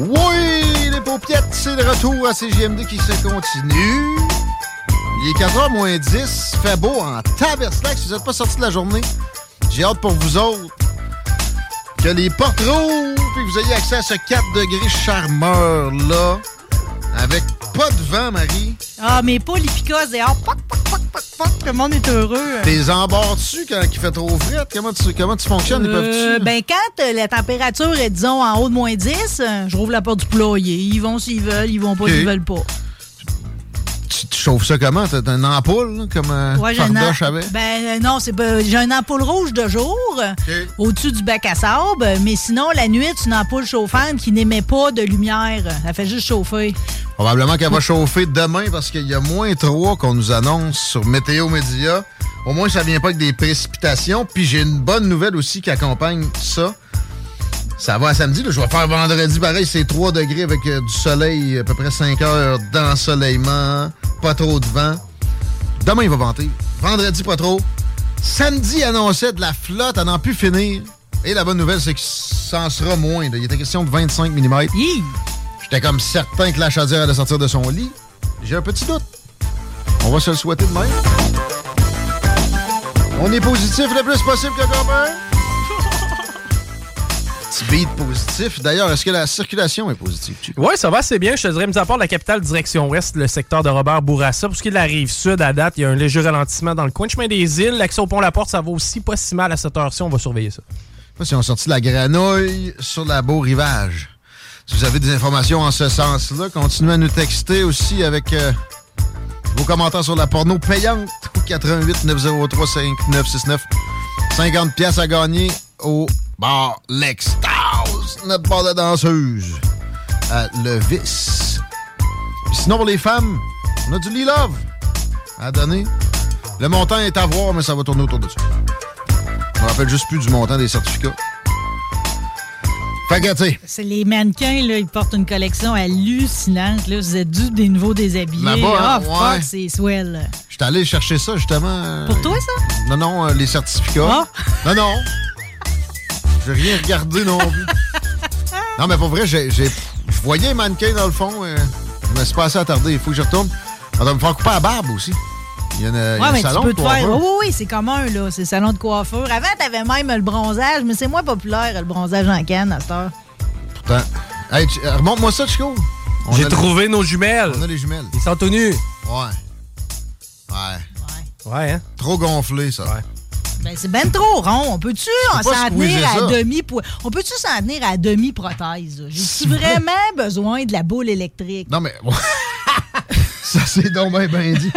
Oui, les paupiètes, c'est le retour à CGMD qui se continue. Il est 4h moins 10, fait beau en taberslac. Si vous n'êtes pas sorti de la journée, j'ai hâte pour vous autres que les portes rouvrent et que vous ayez accès à ce 4 degrés charmeur-là. Avec pas de vent, Marie. Ah, mais pas les picosses dehors. Poc, poc, poc, poc, poc. Tout le monde est heureux. T'es embarres dessus quand il fait trop frais? Comment tu, comment tu fonctionnes? Ils Euh, peuvent-tu- ben, quand euh, la température est, disons, en haut de moins 10, euh, je rouvre la porte du poulailler. Ils vont s'ils veulent, ils vont pas Ok. s'ils veulent pas. Tu, tu chauffes ça comment? T'as une ampoule, là, comme euh, Ouais, Fardoche avait? Ben euh, non, c'est pas- j'ai une ampoule rouge de jour euh, au-dessus du bac à sable, mais sinon la nuit, c'est une ampoule chauffante qui n'émet pas de lumière. Elle fait juste chauffer. Probablement qu'elle va chauffer demain parce qu'il y a moins 3 qu'on nous annonce sur Météo Média. Au moins, ça vient pas avec des précipitations. Puis j'ai une bonne nouvelle aussi qui accompagne ça. Ça va à samedi. là. Je vais faire vendredi pareil. C'est 3 degrés avec euh, du soleil, à peu près 5 heures d'ensoleillement. Pas trop de vent. Demain, il va vanter. Vendredi, pas trop. Samedi, annonçait de la flotte à n'en plus finir. Et la bonne nouvelle, c'est que ça en sera moins. là. Il était question de 25 mm. J'étais comme certain que la chaudière allait sortir de son lit. J'ai un petit doute. On va se le souhaiter de même. On est positif le plus possible que. Petit beat positif. D'ailleurs, est-ce que la circulation est positive? Oui, ça va assez bien. Je te dirais, mis à part la capitale direction ouest, le secteur de Robert Bourassa. Pour ce qui est de la rive sud, à date, il y a un léger ralentissement dans le coin de chemin des îles. L'accès au pont La Porte, ça va aussi pas si mal à cette heure-ci. On va surveiller ça. Je sais pas si on sorti la granouille sur la beau rivage. Si vous avez des informations en ce sens-là, continuez à nous texter aussi avec euh, vos commentaires sur la porno payante au 88 903 5969. 50 pièces à gagner au bar L'Extase, notre bar de danseuse à Levis. Puis Sinon, pour les femmes, on a du Lee Love à donner. Le montant est à voir, mais ça va tourner autour de ça. Je me rappelle juste plus du montant des certificats. Fait que, tu sais, C'est les mannequins, là, ils portent une collection hallucinante. Là. Vous êtes dû des nouveaux déshabillés. Là-bas, Ah, hein? fuck, Ouais. c'est swell. j'étais allé chercher ça, justement. euh, Pour toi, ça? Non, non, euh, les certificats. Non, non. J'ai rien regardé non plus. non, mais pour vrai, j'ai, j'ai- je voyais un mannequin dans le fond. euh, je me suis pas assez attardé. Il faut que je retourne. On va me faire couper la barbe aussi. Il y a, une, il y a Ouais, un mais salon tu peux de te faire. coiffeur. Oui, oui, c'est commun, là. C'est le salon de coiffure. Avant, t'avais même le bronzage, mais c'est moins populaire, le bronzage en canne à cette heure. Pourtant. Hey, tu- euh, remonte-moi ça, Chico. On J'ai trouvé les- nos jumelles. On a les jumelles. Ils sont tout nus. Ouais. Ouais. Ouais, hein? Trop gonflé, ça. Ben, c'est ben trop rond. On peut-tu s'en tenir à ça. demi On peut-tu s'en tenir à demi-prothèse? là? J'ai-tu vraiment besoin de la boule électrique? Non, mais. ça, c'est donc bien ben dit.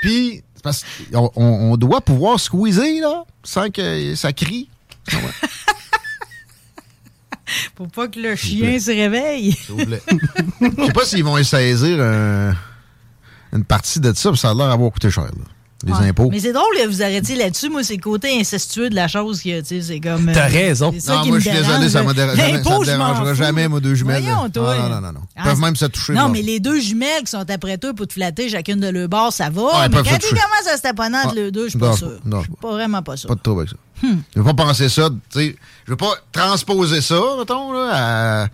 Puis, parce qu'on on, doit pouvoir squeezer, là, sans que ça crie. Faut pas que le chien se réveille. S'il vous plaît. Je sais pas s'ils vont saisir un- une partie de ça, puis ça a l'air d'avoir coûté cher, là. Les Ouais. impôts. Mais c'est drôle que vous arrêtiez là-dessus. Moi, c'est le côté incestueux de la chose que, tu sais, c'est comme. T'as euh, raison. c'est ça Non, moi, me je suis désolé, ça me dérange- ça me je m'en dérangera jamais, moi, deux jumelles. Voyons, toi. Non, non, non, non. Ils Ah, peuvent même se toucher, Non, mais les deux jumelles qui sont après toi pour te flatter chacune de leur bord, ça va. Ah, mais quand toucher. commencent à se taponner entre Ah, les deux, je suis pas sûr. non, Je suis pas vraiment pas sûr. Pas de trouble avec ça. Hmm. Je veux pas penser ça, tu sais. Je veux pas transposer ça, mettons, là,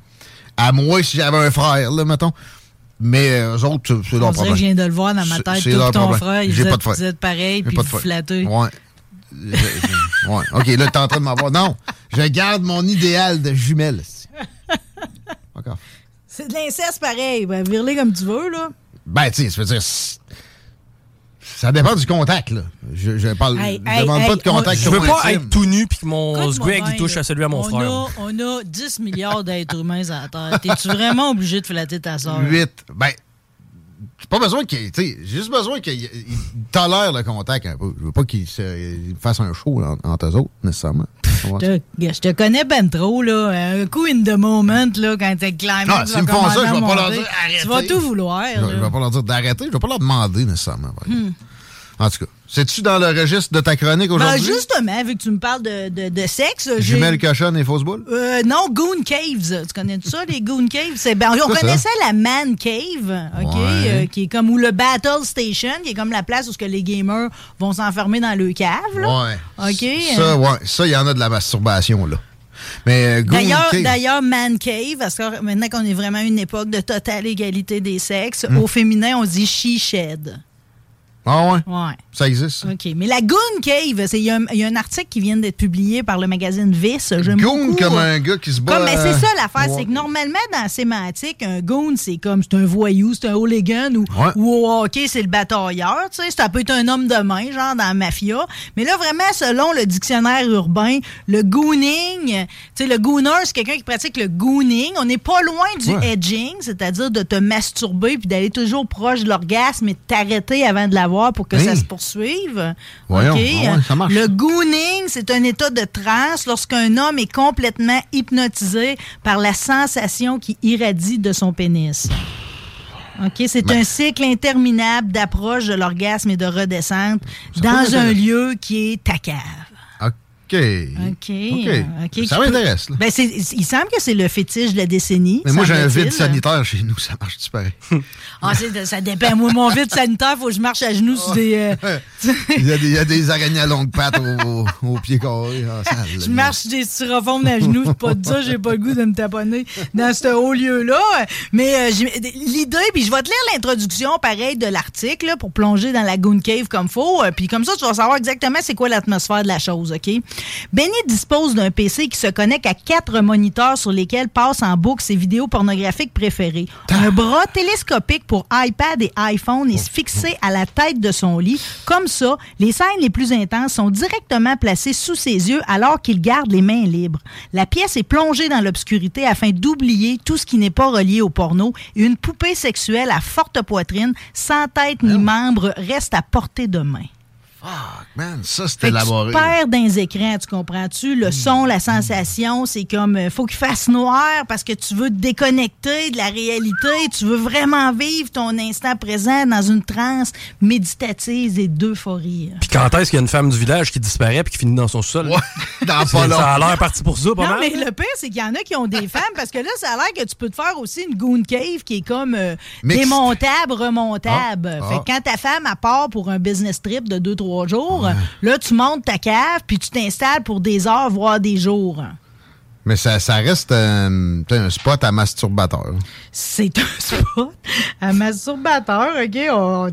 à, à moi si j'avais un frère, là, mettons. Mais euh, eux autres, c'est- leur problème. je viens de le voir dans ma tête. c'est leur ton problème. frère, J'ai vous pas de frère. vous êtes pareil, J'ai puis pas de vous flattez. Ouais. ouais. OK, là, t'es en train de m'avoir. Non, je garde mon idéal de jumelle. C'est de l'inceste pareil. Ben, virler comme tu veux, là. Ben, tu sais, ça veut dire. Ça dépend du contact, là. Je, je parle, demande pas de contact. je veux pas être tout nu puis que mon squig il touche à celui à mon frère. A, on a 10 milliards d'êtres humains à la Terre. T'es-tu vraiment obligé de flatter ta soeur? 8. Ben, j'ai pas besoin qu'il. J'ai juste besoin qu'il tolère le contact un peu. Je veux pas qu'il fasse un show entre eux autres, nécessairement. Je te, connais ben trop, là. Un coup in the moment, là, quand t'es climbé. Non, s'ils me font ça, je vais pas leur dire arrêtez. Tu vas tout vouloir. Je, je vais pas leur dire d'arrêter, je vais pas leur demander nécessairement. Hmm. En tout cas, c'est-tu dans le registre de ta chronique ben, aujourd'hui? Ben justement, vu que tu me parles de, de, de sexe. Jumelles cochonne et fausse boule? Euh, non, Goon Caves. Tu connais ça, les Goon Caves? Ben, on connaissait la Man Cave, OK? Euh, qui est comme, ou le Battle Station, qui est comme la place où que les gamers vont s'enfermer dans le cave, là. Ouais. OK? Ça, ouais. Ça, il y en a de la masturbation, là. Mais euh, D'ailleurs, Man Cave, parce que maintenant qu'on est vraiment à une époque de totale égalité des sexes, hmm. au féminin, on dit She Shed. Ah ouais? Ouais. Ça existe. OK. Mais la Goon Cave, il y, a un article qui vient d'être publié par le magazine Vice. Goon comme un gars qui se bat. Comme, mais c'est ça l'affaire, c'est que normalement, dans la sémantique, un goon, c'est comme c'est un voyou, c'est un hooligan ou, ou au hockey, c'est le batailleur. Tu sais, ça peut être un homme de main, genre dans la mafia. Mais là, vraiment, selon le dictionnaire urbain, le gooning, tu sais, le gooner, c'est quelqu'un qui pratique le gooning. On n'est pas loin du edging, c'est-à-dire de te masturber puis d'aller toujours proche de l'orgasme et de t'arrêter avant de l'avoir pour que ça se poursuivre. Voyons, ah ça marche. Le gooning, c'est un état de transe lorsqu'un homme est complètement hypnotisé par la sensation qui irradie de son pénis. OK, c'est ben. un cycle interminable d'approche de l'orgasme et de redescente dans un lieu qui est ta cave. OK. OK. Ça m'intéresse. Ben, il semble que c'est le fétiche de la décennie. Mais moi, j'ai un vide sanitaire chez nous. Ça marche super. ah, ça dépend. Moi, mon vide sanitaire, il faut que je marche à genoux sur des. Euh, il, y a des il, y a des, araignées à longues pattes au, au, pied carré. Ah, je marche des styrofoams à genoux. C'est pas de ça. J'ai pas le goût de me taponner dans ce haut lieu-là. Mais euh, l'idée, puis je vais te lire l'introduction, pareil, de l'article pour plonger dans la Goon Cave comme faut. Euh, puis comme ça, tu vas savoir exactement c'est quoi l'atmosphère de la chose, OK? Benny dispose d'un PC qui se connecte à quatre moniteurs sur lesquels passe en boucle ses vidéos pornographiques préférées. Un bras télescopique pour iPad et iPhone est fixé à la tête de son lit. Comme ça, les scènes les plus intenses sont directement placées sous ses yeux alors qu'il garde les mains libres. La pièce est plongée dans l'obscurité afin d'oublier tout ce qui n'est pas relié au porno et une poupée sexuelle à forte poitrine, sans tête ni membre, reste à portée de main. Fuck, man, ça c'est élaboré. Tu perds dans les écrans, tu comprends-tu? Le son, la sensation, c'est comme, euh, faut qu'il fasse noir parce que tu veux te déconnecter de la réalité, tu veux vraiment vivre ton instant présent dans une transe méditative et d'euphorie. Puis quand est-ce qu'il y a une femme du village qui disparaît puis qui finit dans son sol? Ouais, dans pas Ça a l'air parti pour ça, pas non, mais le pire, c'est qu'il y en a qui ont des femmes parce que là, ça a l'air que tu peux te faire aussi une goon cave qui est comme euh, démontable, remontable. Ah, fait que ah. quand ta femme, a part pour un business trip de 2-3 Là, tu montes ta cave, puis tu t'installes pour des heures, voire des jours. Mais ça, ça reste un, spot à masturbateur. C'est un spot à masturbateur, OK?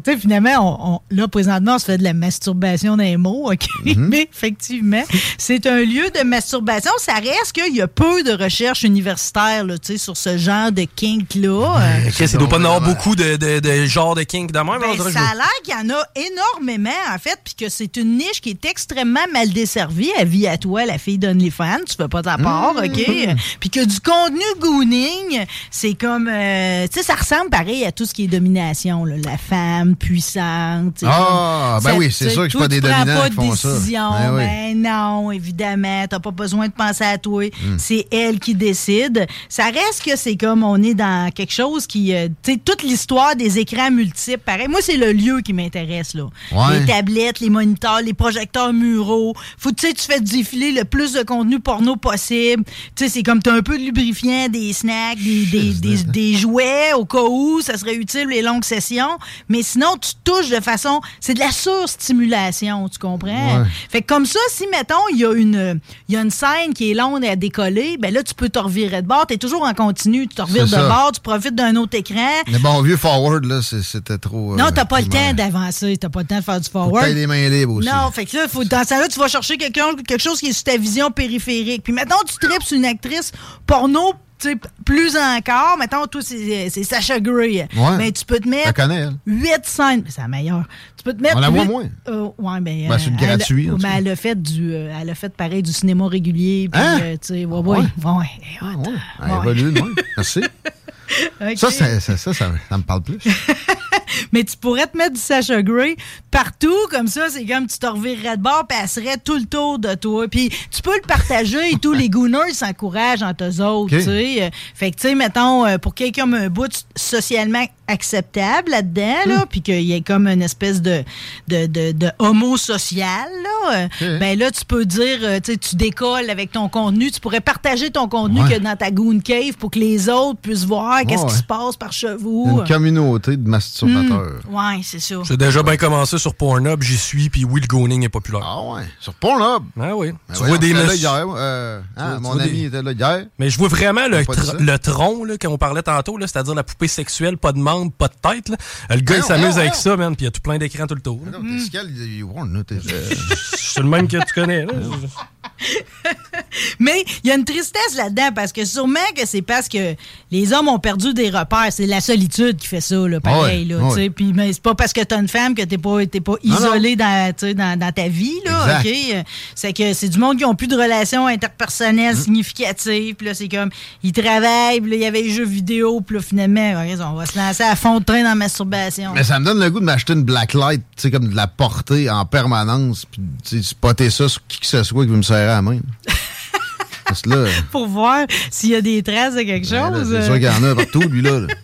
Tu sais, finalement, on, là, présentement, on se fait de la masturbation d'un mot, OK? Mhm. Mais effectivement, c'est un lieu de masturbation. Ça reste qu'il y a peu de recherches universitaires là, sur ce genre de kink-là. OK, ça doit pas y avoir beaucoup de, de, de genres de kink de même. Ben, ça a l'air qu'il y en a énormément, en fait, puis que c'est une niche qui est extrêmement mal desservie. À vie à toi, la fille d'OnlyFans, tu fais pas ta part. OK? Mm. Puis que du contenu gooning, c'est comme. Euh, tu sais, ça ressemble pareil à tout ce qui est domination, là, la femme puissante. Ah, ben oui, c'est sûr que je suis pas des dominants pas de qui décision. Ben, ben, non, évidemment. T'as pas besoin de penser à toi. Mm. C'est elle qui décide. Ça reste que c'est comme on est dans quelque chose qui. Euh, tu sais, toute l'histoire des écrans multiples, pareil. Moi, c'est le lieu qui m'intéresse, là. Les tablettes, les moniteurs, les projecteurs muraux. Faut, tu sais, tu fais défiler le plus de contenu porno possible tu sais, c'est comme t'as un peu de lubrifiant, des snacks, des, des, des, des jouets au cas où ça serait utile les longues sessions. Mais sinon, tu touches de façon, c'est de la surstimulation, tu comprends? Ouais. Fait que comme ça, si, mettons, il y, a une- y a une scène qui est longue à décoller, ben là, tu peux te revirer de bord. T'es toujours en continu. Tu te revires de ça. bord, tu profites d'un autre écran. Le bon vieux forward, là, c'était trop. Non, euh, t'as pas le temps d'avancer. T'as pas le temps de faire du forward. les mains libres aussi. Non, fait que là, faut, dans ce temps-là, tu vas chercher quelqu'un, quelque chose qui est sur ta vision périphérique. Puis maintenant, tu tripes sur une actrice porno, plus encore. Mettons, toi, c'est c'est Sacha. Ouais. Mais tu peux te mettre connais, elle. 8 scènes. C'est la meilleure. Tu peux te mettre. On la voit moins. Euh, ouais, ben. Ben, c'est elle- gratuit, cas. elle a fait du. euh, elle a fait pareil du cinéma régulier. Puis, Hein? euh, tu sais, ouais. Ah. Elle évolue, ouais. Merci. Ça, ça, ça, ça, ça me parle plus. Mais tu pourrais te mettre du Sacha Grey partout, comme ça, c'est comme tu te revirerais de bord, puis elle serait tout le tour de toi. Puis tu peux le partager et tous les gooners s'encouragent entre eux autres, tu sais. Fait que, tu sais, mettons, euh, pour quelqu'un comme un bout socialement acceptable là-dedans, là, puis qu'il y ait comme une espèce de, de, de, de homo social, là, euh, ben là, tu peux dire, euh, tu sais, tu décolles avec ton contenu, tu pourrais partager ton contenu Ouais. que dans ta goon cave pour que les autres puissent voir qu'est-ce Ouais. qui se passe par chez vous. Une communauté de masturbateurs. Ouais, c'est ça. J'ai déjà bien commencé sur Pornhub, j'y suis, puis oui, le gooning est populaire. Ah ouais. Sur Pornhub. Ah oui. Ben tu voyons, vois des là hier. euh, hein, tu mon vois ami des- était là hier. Mais je vois vraiment le, tr- le tronc, là, qu'on parlait tantôt, là, c'est-à-dire la poupée sexuelle, pas de pas de tête. Là. Le gars, Ben il s'amuse ben avec non. ça, man, puis il y a tout plein d'écrans tout le tour. Non, scal, t'es- C'est le même que tu connais. Là. Mais il y a une tristesse là-dedans parce que sûrement que c'est parce que les hommes ont perdu des repères. C'est la solitude qui fait ça, là, pareil. Ouais, là. Puis, mais c'est pas parce que t'as une femme que t'es pas, pas isolé dans, dans, dans ta vie. Là, C'est que c'est du monde qui ont plus de relations interpersonnelles Mm. significatives. Puis là, c'est comme, ils travaillent, puis là, il y avait les jeux vidéo. Puis là, finalement, on va se lancer à fond de train dans la masturbation. Mais ça me donne le goût de m'acheter une blacklight, tu sais, comme de la porter en permanence, puis spotter ça sur qui que ce soit qui veut me serrer à la main. Parce que là, Pour voir s'il y a des traces de quelque ben là, chose. c'est sûr qu'il y en a partout, lui, là. là.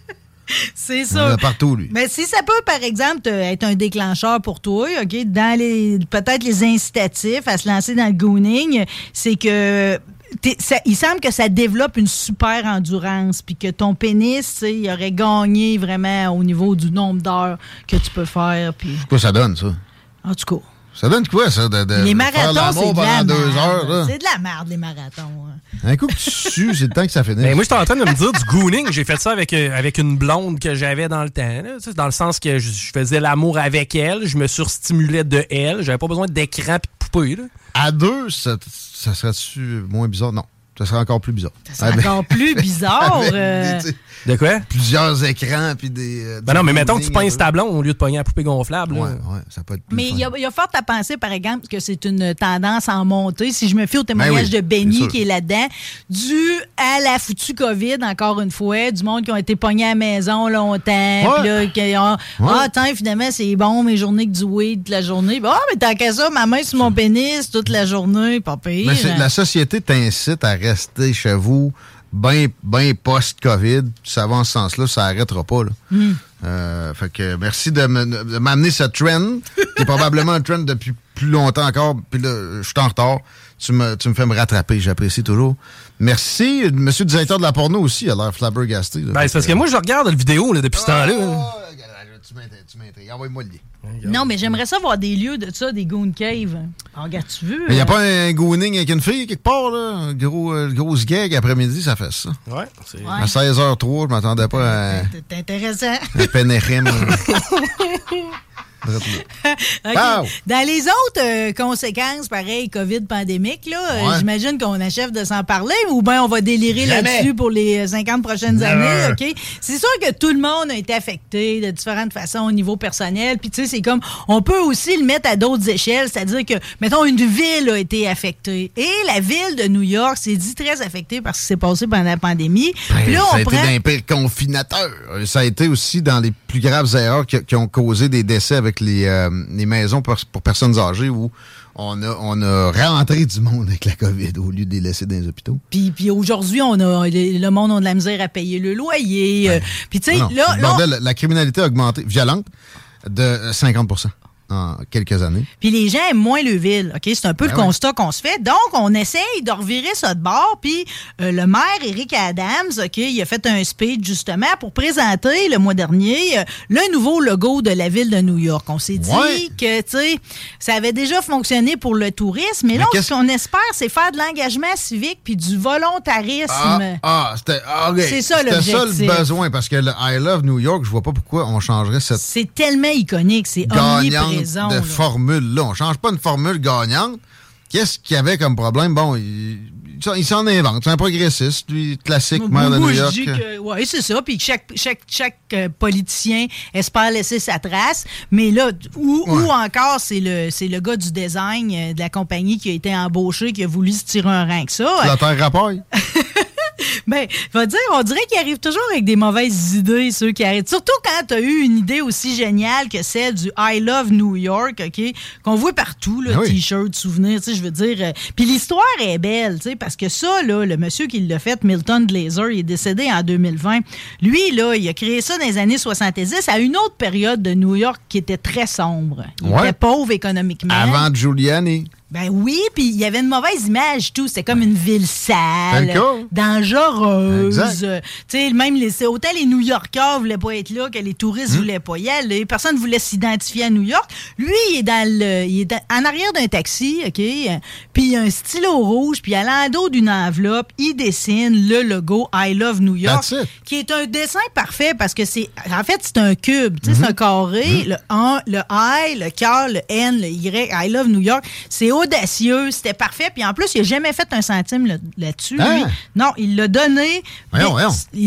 C'est Il y en ça. a partout, lui. Mais si ça peut, par exemple, te- être un déclencheur pour toi, OK, dans les peut-être les incitatifs à se lancer dans le gooning, c'est que t'es- ça- il semble que ça développe une super endurance, puis que ton pénis, tu sais, il aurait gagné vraiment au niveau du nombre d'heures que tu peux faire, puis Quoi ça donne, ça? en tout cas. Ça donne quoi, ça, de, de les faire marathons, l'amour c'est de la pendant deux merde. heures? C'est de la merde, les marathons. hein. Un coup que tu sues, c'est le temps que ça finisse. Ben, moi, j'étais en train de me dire du gooning. J'ai fait ça avec, euh, avec une blonde que j'avais dans le temps. là. Dans le sens que je, je faisais l'amour avec elle, je me surstimulais de elle. J'avais pas besoin d'écran et de poupée. Là. À deux, ça, ça serait-tu moins bizarre? Non. Ça serait encore plus bizarre. C'est encore plus bizarre. Euh, des- De quoi? plusieurs écrans, puis des... euh, Ben non, mais mettons que tu pognes ta blonde au lieu de pogner la poupée gonflable. là. Ouais, ouais, ça peut être plus Mais il y, a- il y a fort à penser, par exemple, que c'est une tendance en montée. Si je me fie au témoignage Ben oui, de Benny qui est là-dedans, dû à la foutue COVID, encore une fois, du monde qui ont été pognés à la maison longtemps, puis là, qui ont, ah, tiens, finalement, c'est bon, mes journées que du weed toute la journée. Ah, mais tant qu'à ça, ma main sur mon pénis toute la journée, pas pire. Mais la société t'incite à rester chez vous bien ben post-COVID. Ça va en ce sens-là, ça n'arrêtera pas. Là. Hmm. Euh, fait que merci de me- de m'amener ce trend, qui est probablement un trend depuis plus longtemps encore. Puis là, je suis en retard. Tu me, tu me fais me rattraper, j'apprécie toujours. Merci. Monsieur le directeur de la porno aussi, il a l'air flabbergasté. là. Ben, c'est parce que moi, je regarde la vidéo là, depuis ce temps-là. là. Oh, tu m'intrigues. Envoie-moi le lien. Non, mais j'aimerais ça voir des lieux de ça, des goon caves. Ah, regarde, tu veux? Il n'y a pas un gooning avec une fille quelque part, là? Gros, euh, grosse gag après-midi, ça fait ça. Ouais, c'est... Ouais. À 16h03, je m'attendais pas à C'est intéressant. un. Wow. Dans les autres euh, conséquences, pareil, COVID pandémique, là, euh, Ouais. j'imagine qu'on achève de s'en parler ou bien on va délirer Jamais. là-dessus pour les euh, 50 prochaines Never. années, OK? C'est sûr que tout le monde a été affecté de différentes façons au niveau personnel. Puis, tu sais, c'est comme, on peut aussi le mettre à d'autres échelles, c'est-à-dire que, mettons, une ville a été affectée. Et la ville de New York s'est dit très affectée par ce qui s'est passé pendant la pandémie. Là, ça a été prend... d'un pire confinateur. Euh, Ça a été aussi dans les plus graves erreurs qui, qui ont causé des décès avec les, euh, les maisons pour, pour personnes âgées où on a, on a rentré du monde avec la COVID au lieu de les laisser dans les hôpitaux. Puis, puis aujourd'hui, on a le le monde a de la misère à payer le loyer. euh, puis tu sais, là, là, la criminalité a augmenté, violente, de 50 en quelques années. Puis les gens aiment moins le ville. OK? C'est un peu Ben le constat qu'on se fait. Donc, on essaye de revirer ça de bord. Puis euh, le maire, Eric Adams, OK, il a fait un speech justement pour présenter le mois dernier euh, le nouveau logo de la ville de New York. On s'est dit Ouais. que, tu sais, ça avait déjà fonctionné pour le tourisme. Mais là, ce qu'on espère, c'est faire de l'engagement civique puis du volontarisme. Ah, ah, c'était ah, ok. C'est ça, C'était ça le besoin, parce que le I Love New York, je vois pas pourquoi on changerait cette C'est tellement iconique, c'est gagnante omniprésent. de là. formule-là. On change pas une formule gagnante. Qu'est-ce qu'il y avait comme problème? Bon, il, il s'en- invente. C'est un progressiste, lui, classique, maire de New York. ouais, c'est ça. Puis que chaque, chaque, chaque euh, politicien espère laisser sa trace. Mais là, ou, ou encore, c'est le, c'est le gars du design euh, de la compagnie qui a été embauché, qui a voulu se tirer un rang que ça. La terre rapaille. Ben, dire, on dirait qu'ils arrivent toujours avec des mauvaises idées, ceux qui arrivent. Surtout quand tu as eu une idée aussi géniale que celle du I Love New York, OK? Qu'on voit partout, là, Ah oui. t-shirt, tu sais, je veux dire. euh, Puis l'histoire est belle, tu sais, parce que ça, là, le monsieur qui l'a fait, Milton Glaser, il est décédé en 2020. Lui, là, il a créé ça dans les années 70 à une autre période de New York qui était très sombre. Il Ouais. était pauvre économiquement. Avant Giuliani. Ben oui, puis il y avait une mauvaise image, tout. C'était comme une ville sale, C'est dangereuse. Tu sais, même les, c'est autant les New Yorkers voulaient pas être là que les touristes voulaient pas y aller. Personne voulait s'identifier à New York. Lui, il est dans le, il est dans- en arrière d'un taxi, ok, puis il a un stylo rouge, puis à l'endos d'une enveloppe, il dessine le logo I Love New York, qui est un dessin parfait parce que c'est, en fait, c'est un cube, tu sais, Mm-hmm. c'est un carré, le 1, le I, le cœur, le N, le Y, I Love New York. C'est audacieux, c'était parfait. Puis en plus, il n'a jamais fait un centime là- là-dessus. Lui. Non, il l'a donné.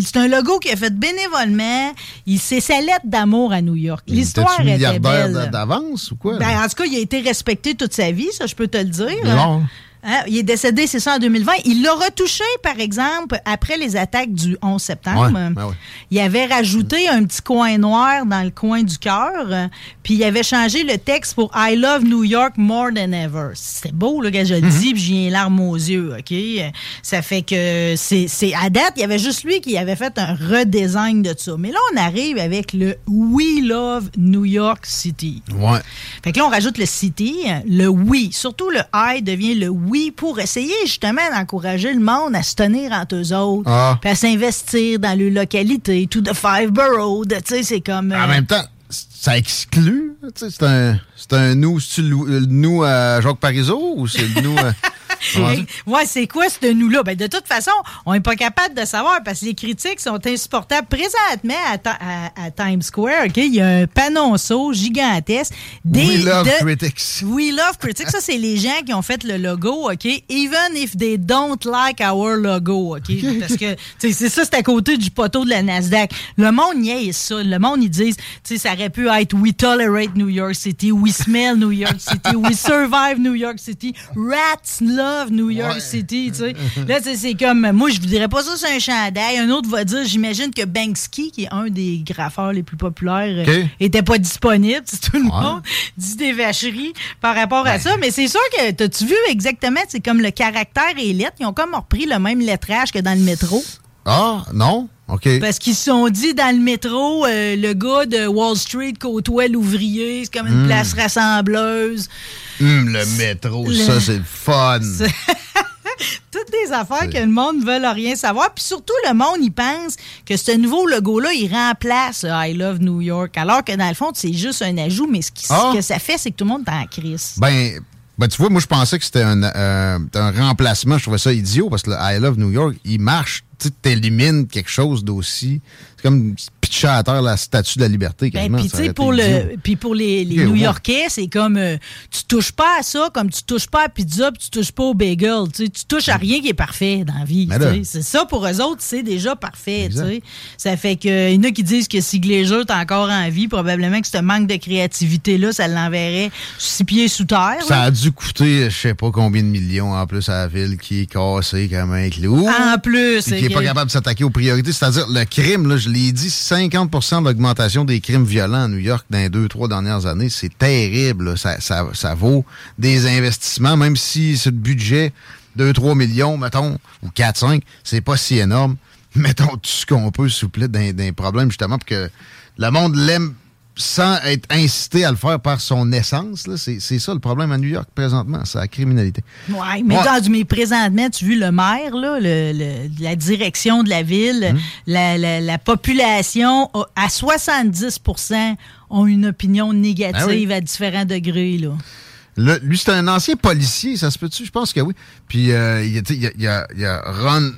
C'est un logo qu'il a fait bénévolement. Il C'est sa lettre d'amour à New York. L'histoire était milliardaire belle. d'avance ou quoi? Ben, en tout cas, il a été respecté toute sa vie, ça, je peux te le dire. Non. Hein, il est décédé, c'est ça, en 2020. Il l'a retouché, par exemple, après les attaques du 11 septembre. Ouais, ben ouais. Il avait rajouté un petit coin noir dans le coin du cœur, euh, puis il avait changé le texte pour I love New York more than ever. C'est beau, là, que je le Mhm. dis, puis j'ai les larmes aux yeux, OK? Ça fait que c'est c'est- à date, il y avait juste lui qui avait fait un redesign de ça. Mais là, on arrive avec le We love New York City. Ouais. Fait que là, on rajoute le city, le oui. Surtout le I devient le oui pour essayer justement d'encourager le monde à se tenir entre eux autres, Ah. puis à s'investir dans les localités, tout de five boroughs. Tu sais, c'est comme. En euh, même temps, ça exclut. C'est un, c'est un nous, nous à Jacques Parizeau ou c'est le nous à. Ouais, c'est quoi ce nous-là? Ben, de toute façon, on n'est pas capable de savoir parce que les critiques sont insupportables. Présentement, à, Ta- à- à Times Square, OK, il y a un panonceau gigantesque. Des, We love de- critics. We love critics. Ça, c'est les gens qui ont fait le logo, OK? Even if they don't like our logo, OK? Parce que, tu sais, c'est ça, c'est à côté du poteau de la Nasdaq. Le monde niaise ça. Le monde, ils disent, tu sais, ça aurait pu être We tolerate New York City, We smell New York City, We survive New York City, Rats love New York Ouais. City, tu sais. Là, c'est- comme, moi, je vous dirais pas ça, c'est un chandail. Un autre va dire, j'imagine que Banksy, qui est un des graffeurs les plus populaires, euh, OK. était pas disponible. Tout le Ouais. monde dit des vacheries par rapport à ça. Mais c'est sûr que, t'as-tu vu exactement, c'est comme le caractère et les lettres, ils ont comme repris le même lettrage que dans le métro. Ah, non? Parce qu'ils se sont dit dans le métro, euh, le gars de Wall Street côtoie l'ouvrier, c'est comme une Hmm. place rassembleuse. Hum, le métro, Le- ça, c'est fun. Toutes des affaires que le monde ne veut rien savoir. Puis surtout, le monde, il pense que ce nouveau logo-là, il remplace euh, I Love New York. Alors que dans le fond, c'est juste un ajout. Mais ce, qui- Ah. ce que ça fait, c'est que tout le monde est en crise. Ben, ben, tu vois, moi, je pensais que c'était un, euh, un remplacement. Je trouvais ça idiot parce que le I Love New York, il marche. Tu élimines quelque chose d'aussi. C'est comme pitcher à terre la statue de la liberté. Ben, puis pour, le, puis pour les, les Ok, ouais. New-Yorkais, c'est comme euh, tu touches pas à ça comme tu touches pas à pizza puis tu touches pas au bagel. Tu touches à rien qui est parfait dans la vie. C'est ça pour eux autres, c'est déjà parfait. Ça fait que il y en a qui disent que si Glazer est encore en vie, probablement que ce manque de créativité-là, ça l'enverrait six pieds sous terre. Ça là. a dû coûter, je sais pas combien de millions en plus à la ville qui est cassée comme un clou. En plus, qui n'est pas capable de s'attaquer aux priorités. C'est-à-dire, le crime, là, je l'ai dit, 50 de l'augmentation des crimes violents à New York dans les deux, trois dernières années, c'est terrible. Ça, vaut des investissements, même si ce budget, 2-3 millions, mettons, ou 4-5, c'est pas si énorme. Mettons tout ce qu'on peut, s'il vous plaît, d'un d'un problème, justement, pour que le monde l'aime sans être incité à le faire par son essence. C'est ça le problème à New York présentement, c'est la criminalité. Oui, mais, mais présentement, tu as vu le maire, là, la direction de la ville, hum. la, population à 70% ont une opinion négative ben à différents degrés. Là lui, c'est un ancien policier, ça se peut-tu? Je pense que oui. Puis euh, il, il, a, il, a, run,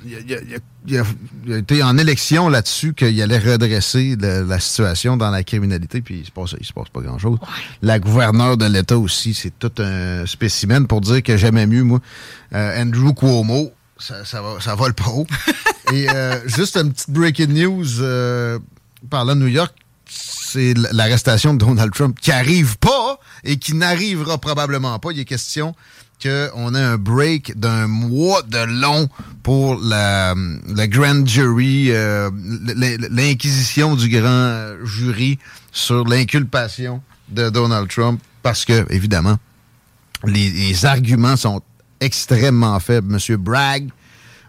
il, a, été en élection là-dessus qu'il allait redresser la situation dans la criminalité, puis il se passe, il se passe pas grand-chose. La gouverneure de l'État aussi, c'est tout un spécimen pour dire que j'aimais mieux, moi, euh, Andrew Cuomo. Ça, ça, va, ça vole pas haut. Et euh, juste une petite breaking news parlant de New York, c'est l'arrestation de Donald Trump qui arrive pas et qui n'arrivera probablement pas. Il est question qu'on ait un break d'un mois de long pour la, grand jury, euh, l'inquisition du grand jury sur l'inculpation de Donald Trump, parce que, évidemment, les, arguments sont extrêmement faibles. Monsieur Bragg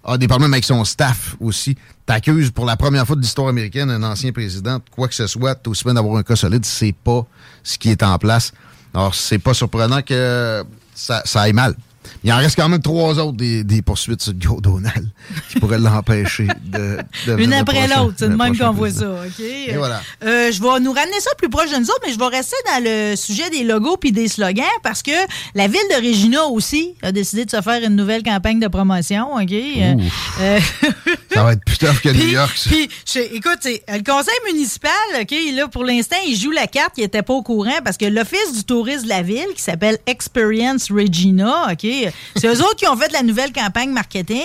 a des problèmes avec son staff aussi. T'accuses pour la première fois de l'histoire américaine un ancien président, quoi que ce soit, aussi bien d'avoir un cas solide, c'est pas ce qui est en place. Alors, c'est pas surprenant que ça, ça aille mal. Il en reste quand même trois autres des, des poursuites sur Joe Donald qui pourraient l'empêcher de, de, Une après l'autre, c'est de même qu'on voit ça, OK? Et voilà. Euh, je vais nous ramener ça plus proche de nous autres, mais je vais rester dans le sujet des logos puis des slogans parce que la ville de Regina aussi a décidé de se faire une nouvelle campagne de promotion, OK? Euh, euh, ça va être plus tough que New York, ça. Puis, écoute, le conseil municipal, OK, là, pour l'instant, il joue la carte, il n'était pas au courant parce que l'Office du tourisme de la ville, qui s'appelle Experience Regina, OK, c'est eux autres qui ont fait la nouvelle campagne marketing.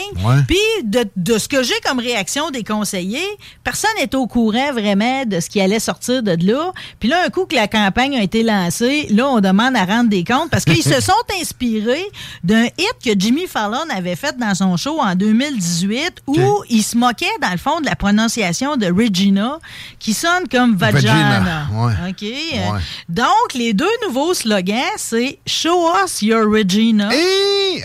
Puis de, ce que j'ai comme réaction des conseillers, personne n'est au courant vraiment de ce qui allait sortir de là. Puis là, un coup que la campagne a été lancée, là, on demande à rendre des comptes parce qu'ils se sont inspirés d'un hit que Jimmy Fallon avait fait dans son show en 2018 où il se moquait, dans le fond, de la prononciation de Regina qui sonne comme vagina. OK? Donc, les deux nouveaux slogans, c'est Show us your Regina.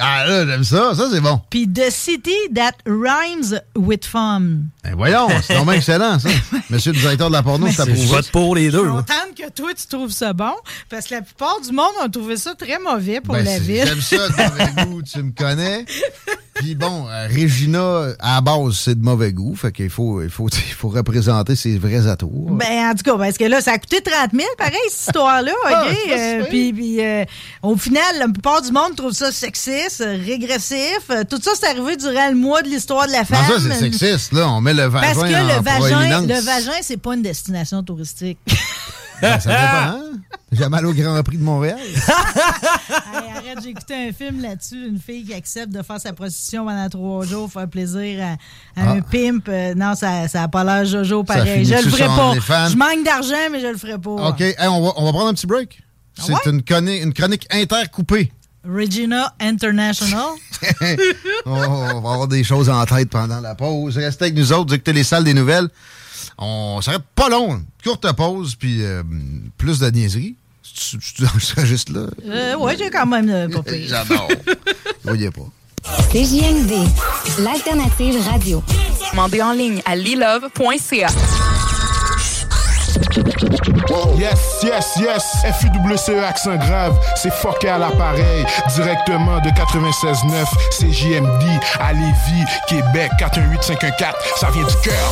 Ah là, j'aime ça. Ça, c'est bon. Puis The City That Rhymes with Fun. Ben voyons, c'est vraiment excellent, ça. Monsieur le directeur de la porno, ça Je vote pour les deux. Je suis contente que toi, tu trouves ça bon, parce que la plupart du monde ont trouvé ça très mauvais pour ben, la ville. J'aime ça, tu me connais. Puis bon, euh, Regina, à la base, c'est de mauvais goût. Fait qu'il faut, il faut, il faut représenter ses vrais atours. Ben, en tout cas, parce que là, ça a coûté 30 000, pareil, cette histoire-là. Ah, OK? Euh, puis, euh, au final, la plupart du monde trouve ça sexiste, régressif. Tout ça, c'est arrivé durant le mois de l'histoire de la femme. Non, ça, c'est sexiste, là. On met le vagin Parce que en le vagin, le vagin, c'est pas une destination touristique. Ben, ça dépend. Hein? J'ai mal au Grand Prix de Montréal. arrête, j'ai écouté un film là-dessus, une fille qui accepte de faire sa prostitution pendant trois jours, faire plaisir à, un ah. pimp. Euh, non, ça n'a pas l'air Jojo pareil. Je le ferai pas. Je manque d'argent, mais je le ferai pas. OK. on, va, on, va, prendre un petit break. Ah c'est une, chronique, une chronique intercoupée. Regina International. on va avoir des choses en tête pendant la pause. Restez avec nous autres, écoutez les salles des nouvelles. On s'arrête pas long. Courte pause, puis euh, plus de niaiserie. Tu, juste là? Euh, oui, j'ai quand même euh, pas J'adore. voyez pas. CJMD, l'alternative radio. Demandez en ligne à lilove.ca. Yes, yes, yes. FUWCE accent grave, c'est fucké à l'appareil. Directement de 96.9, CJMD à Lévis, Québec, 418-514. Ça vient du cœur.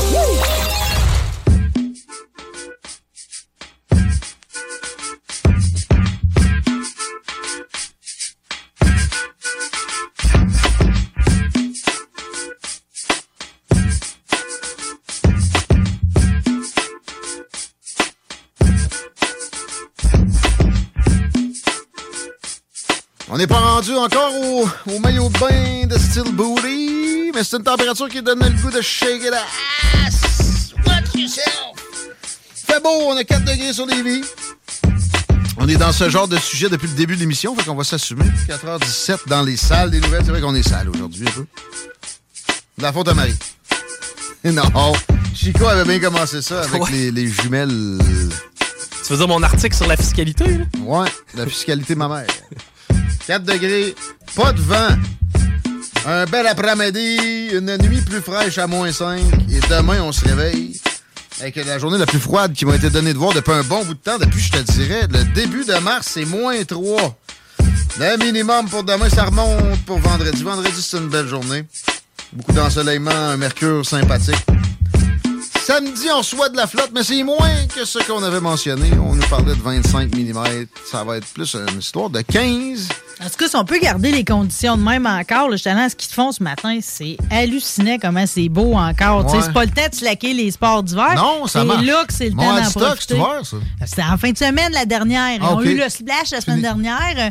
Encore au, maillot de bain de style booty, mais c'est une température qui donne le goût de shake it ass. Yourself. Fait beau, on a 4 degrés sur les vies. On est dans ce genre de sujet depuis le début de l'émission, fait qu'on va s'assumer. 4h17 dans les salles des nouvelles. C'est vrai qu'on est sale aujourd'hui un peu. De la faute à Marie. non. Chico avait bien commencé ça avec les, les, jumelles. Tu veux dire mon article sur la fiscalité? Là? Ouais, la fiscalité ma mère. 4 degrés, pas de vent. Un bel après-midi, une nuit plus fraîche à moins 5. Et demain, on se réveille avec la journée la plus froide qui m'a été donnée de voir depuis un bon bout de temps, depuis, je te dirais, le début de mars, c'est moins 3. Le minimum pour demain, ça remonte pour vendredi. Vendredi, c'est une belle journée. Beaucoup d'ensoleillement, un mercure sympathique. Samedi, on reçoit de la flotte, mais c'est moins que ce qu'on avait mentionné. On nous parlait de 25 mm. Ça va être plus une histoire de 15. En tout cas, si on peut garder les conditions de même encore, je allé à ce qu'ils font ce matin, c'est hallucinant comment c'est beau encore. C'est pas le temps de slacker les sports d'hiver. Non, ça marche. C'est là que c'est le temps d'en profiter. C'était en fin de semaine, la dernière. Ah, on a eu le splash la semaine dernière.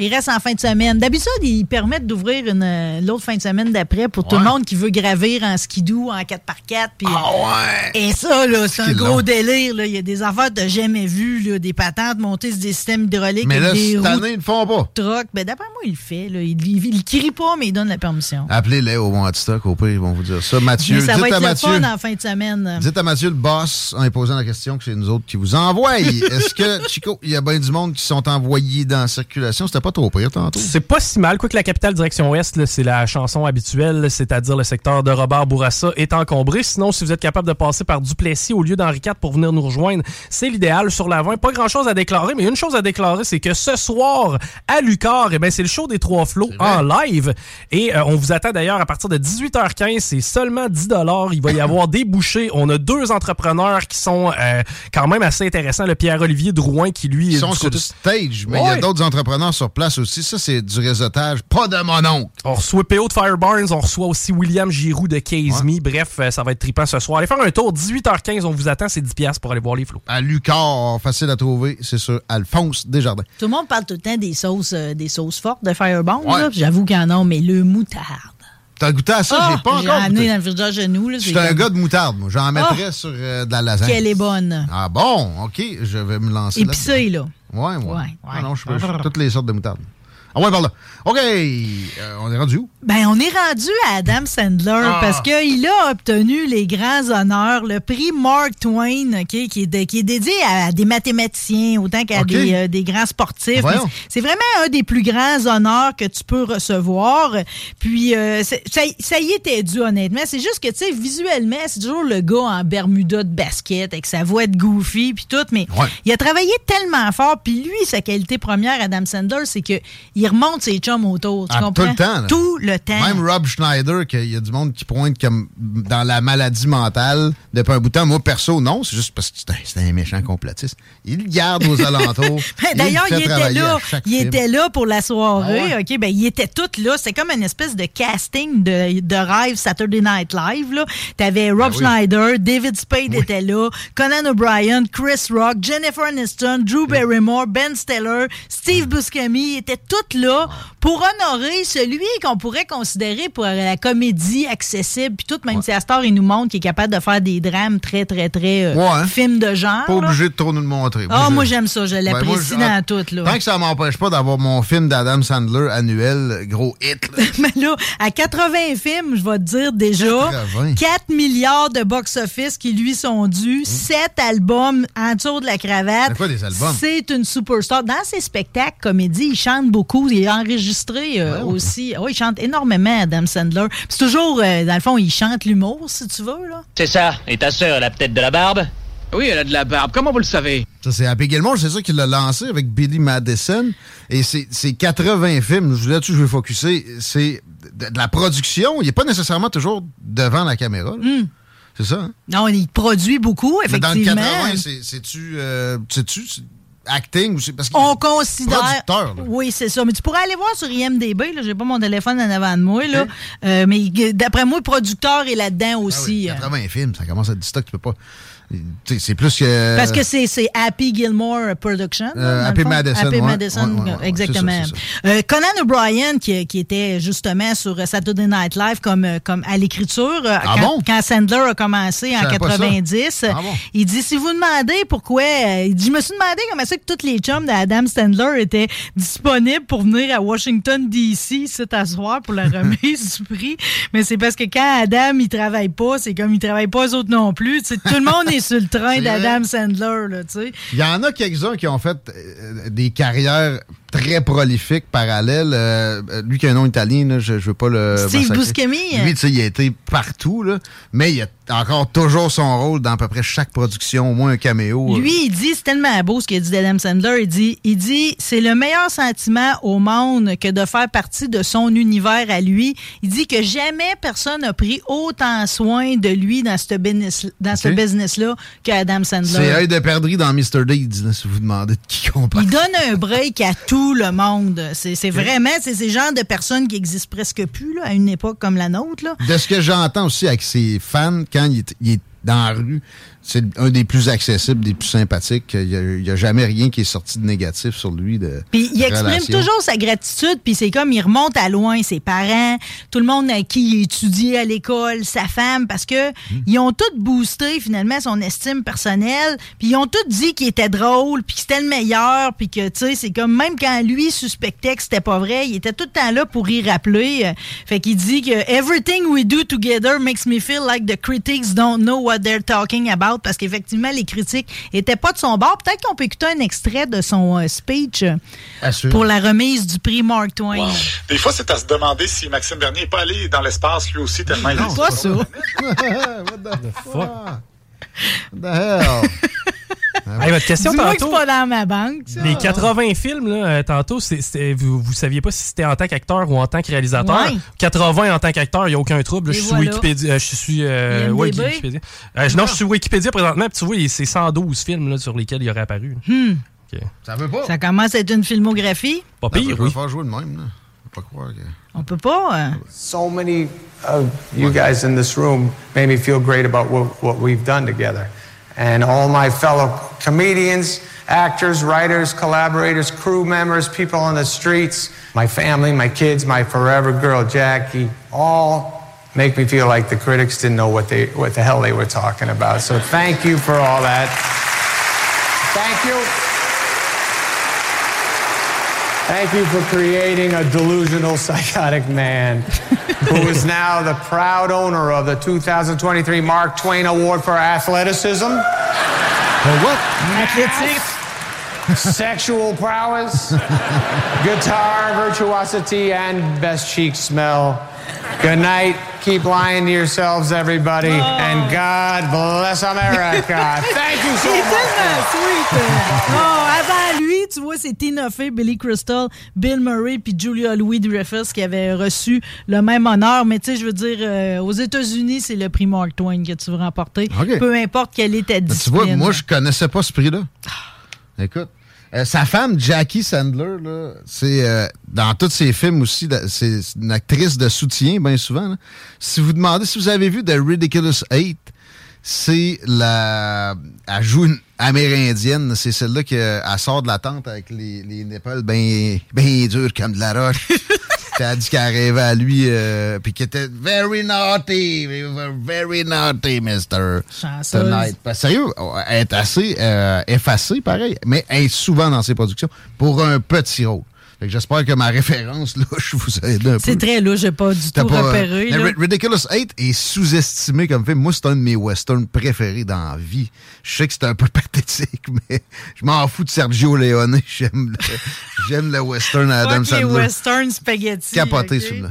Il reste en fin de semaine. D'habitude, ils permettent d'ouvrir une l'autre fin de semaine d'après pour tout le monde qui veut gravir en skidoo en 4x4. Puis, ah ouais! Et ça, là, c'est un gros délire. Là. Il y a des affaires que jamais vues, là, des patentes montées sur des systèmes hydrauliques. Mais là, des cette année, ils le font pas. Truck. Ben, d'après moi, il le fait. Là. Il, il, crie pas, mais il donne la permission. Appelez-les au Stock, au pire, ils vont vous dire ça. Mathieu, ça dites va être à le Mathieu. fun en fin de semaine. Dites à Mathieu, le boss, en lui posant la question que c'est nous autres qui vous envoient. Est-ce que, Chico, il y a bien du monde qui sont envoyés dans la circulation? C'était pas trop pire tantôt? C'est pas si mal. Quoique la capitale direction ouest, c'est la chanson habituelle, c'est-à-dire le secteur de Robert Bourassa est encombré. Sinon, si vous êtes capable de passer par Duplessis au lieu d'Henri IV pour venir nous rejoindre, c'est l'idéal sur la 20. Pas grand-chose à déclarer, mais une chose à déclarer, c'est que ce soir, à Lucar, eh ben, c'est le show des trois flots en live. Et euh, on vous attend d'ailleurs à partir de 18h15. C'est seulement 10 Il va y avoir des bouchées. On a deux entrepreneurs qui sont euh, quand même assez intéressants. Le Pierre-Olivier Drouin qui, lui... Ils sont sur le stage, mais il ouais. y a d'autres entrepreneurs sur place aussi. Ça, c'est du réseautage, pas de mon oncle. On reçoit PO de Firebarns, on reçoit aussi William Giroux de Case Me. Bref, ça va être trippant ce soir. Allez faire un tour, 18h15, on vous attend, c'est 10$ pour aller voir les flots. À Lucar, facile à trouver, c'est sur Alphonse Desjardins. Tout le monde parle tout le temps des sauces, euh, des sauces fortes de Firebarns, ouais. j'avoue qu'il y en a, mais le moutarde. T'as goûté à ça? Oh, j'ai pas encore. J'ai amené dans le frigidaire chez nous. Je suis un gars de moutarde, moi. J'en mettrais oh, sur euh, de la lasagne. Qu'elle est bonne. Ah bon? OK, je vais me lancer Épicé, là. Ouais, ouais. ouais, ouais. Ah non, je peux toutes les sortes de moutarde. Ah ouais, par là. OK. Euh, on est rendu où? Ben, on est rendu à Adam Sandler ah. parce qu'il a obtenu les grands honneurs, le prix Mark Twain, okay, qui, est de, qui est dédié à des mathématiciens autant qu'à okay. des, euh, des, grands sportifs. C'est vraiment un des plus grands honneurs que tu peux recevoir. Puis, euh, ça, ça, y était dû, honnêtement. C'est juste que, tu sais, visuellement, c'est toujours le gars en Bermuda de basket avec sa voix de goofy puis tout, mais ouais. il a travaillé tellement fort. Puis lui, sa qualité première, Adam Sandler, c'est que il remonte ses chums autour. Tu ah, comprends? Tout le temps. Là. Tout le temps. Même Rob Schneider, qu'il y a du monde qui pointe comme dans la maladie mentale depuis un bout de temps. Moi, perso, non. C'est juste parce que c'est un, un, méchant complotiste. Il garde aux alentours. D'ailleurs, il, il était là. Il film. était là pour la soirée. Ah ouais. OK, ben, il était tout là. C'est comme une espèce de casting de, de rêve Saturday Night Live. Tu avais Rob ah, oui. Schneider, David Spade oui. était là, Conan O'Brien, Chris Rock, Jennifer Aniston, Drew Barrymore, Ben Stiller, Steve Buscemi. Ils étaient tous là pour honorer celui qu'on pourrait considérer pour la comédie accessible. Puis tout, même ouais. si Astor, il nous montre qu'il est capable de faire des drames très, très, très euh, ouais. films de genre. Pas obligé de trop nous le montrer. Ah, oh, moi, j'aime ça. Je l'apprécie ouais, dans tout. Là. Tant que ça m'empêche pas d'avoir mon film d'Adam Sandler annuel, gros hit. Mais là, à 80 films, je vais te dire déjà, 80. 4 milliards de box-office qui lui sont dus, mmh. 7 albums en dessous de la cravate. C'est quoi des albums? C'est une superstar. Dans ses spectacles, comédie, il chante beaucoup. Il est enregistré euh, ouais, aussi. Oh, il chante énormément, Adam Sandler. C'est toujours, euh, dans le fond, il chante l'humour, si tu veux. là. C'est ça. Et ta sœur, elle a peut-être de la barbe? Oui, elle a de la barbe. Comment vous le savez? Ça, c'est Happy Gilmore, c'est ça qu'il l'a lancé avec Billy Madison. Et c'est 80 films. Là-dessus, je vais focuser. C'est de, de, la production. Il n'est pas nécessairement toujours devant la caméra. Mm. C'est ça? Hein? Non, il produit beaucoup, effectivement. Mais dans le 80, c'est-tu... Euh, acting ou parce On considère. Oui, c'est ça. Mais tu pourrais aller voir sur IMDB. Là, j'ai pas mon téléphone en avant de moi. Là. Euh, mais d'après moi, le producteur est là-dedans Ah aussi. oui, 80 films, ça commence à être du stock, tu peux pas. C'est plus que. Parce que c'est c'est Happy Gilmore Production. Euh, Happy fond. Madison, Happy ouais. Madison, Ouais, ouais, ouais, exactement. c'est ça, c'est Euh, Conan O'Brien, qui, qui était justement sur Saturday Night Live comme, euh, comme à l'écriture, euh, Ah quand, bon? quand Sandler a commencé en Je savais pas ça. 90, Ah bon? il dit si vous demandez pourquoi, euh, il dit je me suis demandé comment ça que tous les chums d'Adam Sandler étaient disponibles pour venir à Washington DC cet soir pour la remise du prix, mais c'est parce que quand Adam il travaille pas, c'est comme il travaille pas eux autres non plus. Tout le monde est sur le train d'Adam Sandler là, tu sais. Il y en a quelques-uns qui ont fait euh, des carrières très prolifiques parallèles. Euh, euh, lui qui a un nom italien, là, je, je veux pas le. Steve. Buscemi. Lui, tu sais, il a été partout, là, mais il a encore toujours son rôle dans à peu près chaque production, au moins un caméo. Lui, il dit, c'est tellement beau ce qu'il a dit d'Adam Sandler. Il dit, il dit, c'est le meilleur sentiment au monde que de faire partie de son univers à lui. Il dit que jamais personne n'a pris autant soin de lui dans ce business, business-là qu'Adam C'est Sandler. œil de perdrix dans Mr. Deeds, là, si vous demandez de qui qu'on parle. Il donne un break à tout le monde. C'est c'est vraiment, c'est ces genres de personnes qui existent presque plus là, à une époque comme la nôtre. Là. De ce que j'entends aussi avec ses fans, quand il est, il est dans la rue, c'est un des plus accessibles, des plus sympathiques. Il n'y a, jamais rien qui est sorti de négatif sur lui. De Puis il exprime toujours sa gratitude, puis c'est comme il remonte à loin ses parents, tout le monde à qui il a étudié à l'école, sa femme, parce que ils ont tous boosté finalement son estime personnelle, puis ils ont tous dit qu'il était drôle, puis que c'était le meilleur, puis que tu sais c'est comme même quand lui suspectait que c'était pas vrai, il était tout le temps là pour y rappeler. Fait qu'il dit que everything we do together makes me feel like the critics don't know what they're talking about, parce qu'effectivement les critiques étaient pas de son bord. Peut-être qu'on peut écouter un extrait de son euh, speech. euh, Assure. pour la remise du prix Mark Twain. Des fois, c'est à se demander si Maxime Bernier n'est pas allé dans l'espace lui aussi tellement il est Pas ça. What the fuck? What the hell? Hey, votre question Dis-moi que tantôt. c'est pas dans ma banque, ça. Les 80 films, là, euh, tantôt, c'est- c'était- vous, vous saviez pas si c'était en tant qu'acteur ou en tant que réalisateur. Ouais. 80 en tant qu'acteur, il n'y a aucun trouble. Je suis voilà. Wikipédia. euh, je suis. euh, ouais, Wikipédia. Euh, non, je suis Wikipédia présentement. puis tu vois, c'est 112 films là, sur lesquels il aurait apparu. Hmm. Ok. Ça veut pas. Ça commence à être une filmographie. Pas pire, peut oui. pas faire jouer de même. Là. Pas croire que... On peut pas. euh, So many of you guys in this room made me feel great about what, what we've done together. And all my fellow comedians, actors, writers, collaborators, crew members, people on the streets, my family, my kids, my forever girl, Jackie, all make me feel like the critics didn't know what, they, what the hell they were talking about. So thank you for all that. Thank you. Thank you for creating a delusional, psychotic man who is now the proud owner of the 2023 Mark Twain Award for Athleticism. what? Sexual prowess, guitar virtuosity, and best cheek smell. Good night. Keep lying to yourselves, everybody. And God bless America. Thank you so C'est much. tellement sweet. euh. Non, avant lui, tu vois, c'est Tina Fey, Billy Crystal, Bill Murray puis Julia Louis-Dreyfus qui avaient reçu le même honneur. Mais tu sais, je veux dire, euh, aux États-Unis, c'est le prix Mark Twain que tu veux remporter. Peu importe quelle est ta Mais tu discipline. vois, moi, je connaissais pas ce prix-là. Écoute. euh, sa femme, Jackie Sandler, c'est euh, dans tous ses films aussi, c'est une actrice de soutien, bien souvent. là. Si vous demandez si vous avez vu The Ridiculous Eight, c'est la. Elle joue une amérindienne. C'est celle-là qui euh, elle sort de la tente avec les, les bien ben dures comme de la roche. Puis elle a dit qu'elle rêvait à lui, euh, puis qu'elle était very naughty, very naughty, mister. Chanceuse. Tonight. Parce que sérieux, elle est assez euh, effacée, pareil, mais elle est souvent dans ses productions pour un petit rôle. Fait que j'espère que ma référence, là, je vous aide un peu. C'est très là, j'ai pas du tout pas, euh, repéré. là. Ridiculous 8 est sous-estimé comme film. Moi, c'est un de mes westerns préférés dans la vie. Je sais que c'est un peu pathétique, mais je m'en fous de Sergio Leone. J'aime le, j'aime le western à Adam Sandler. western spaghetti. Capoté ok? celui-là.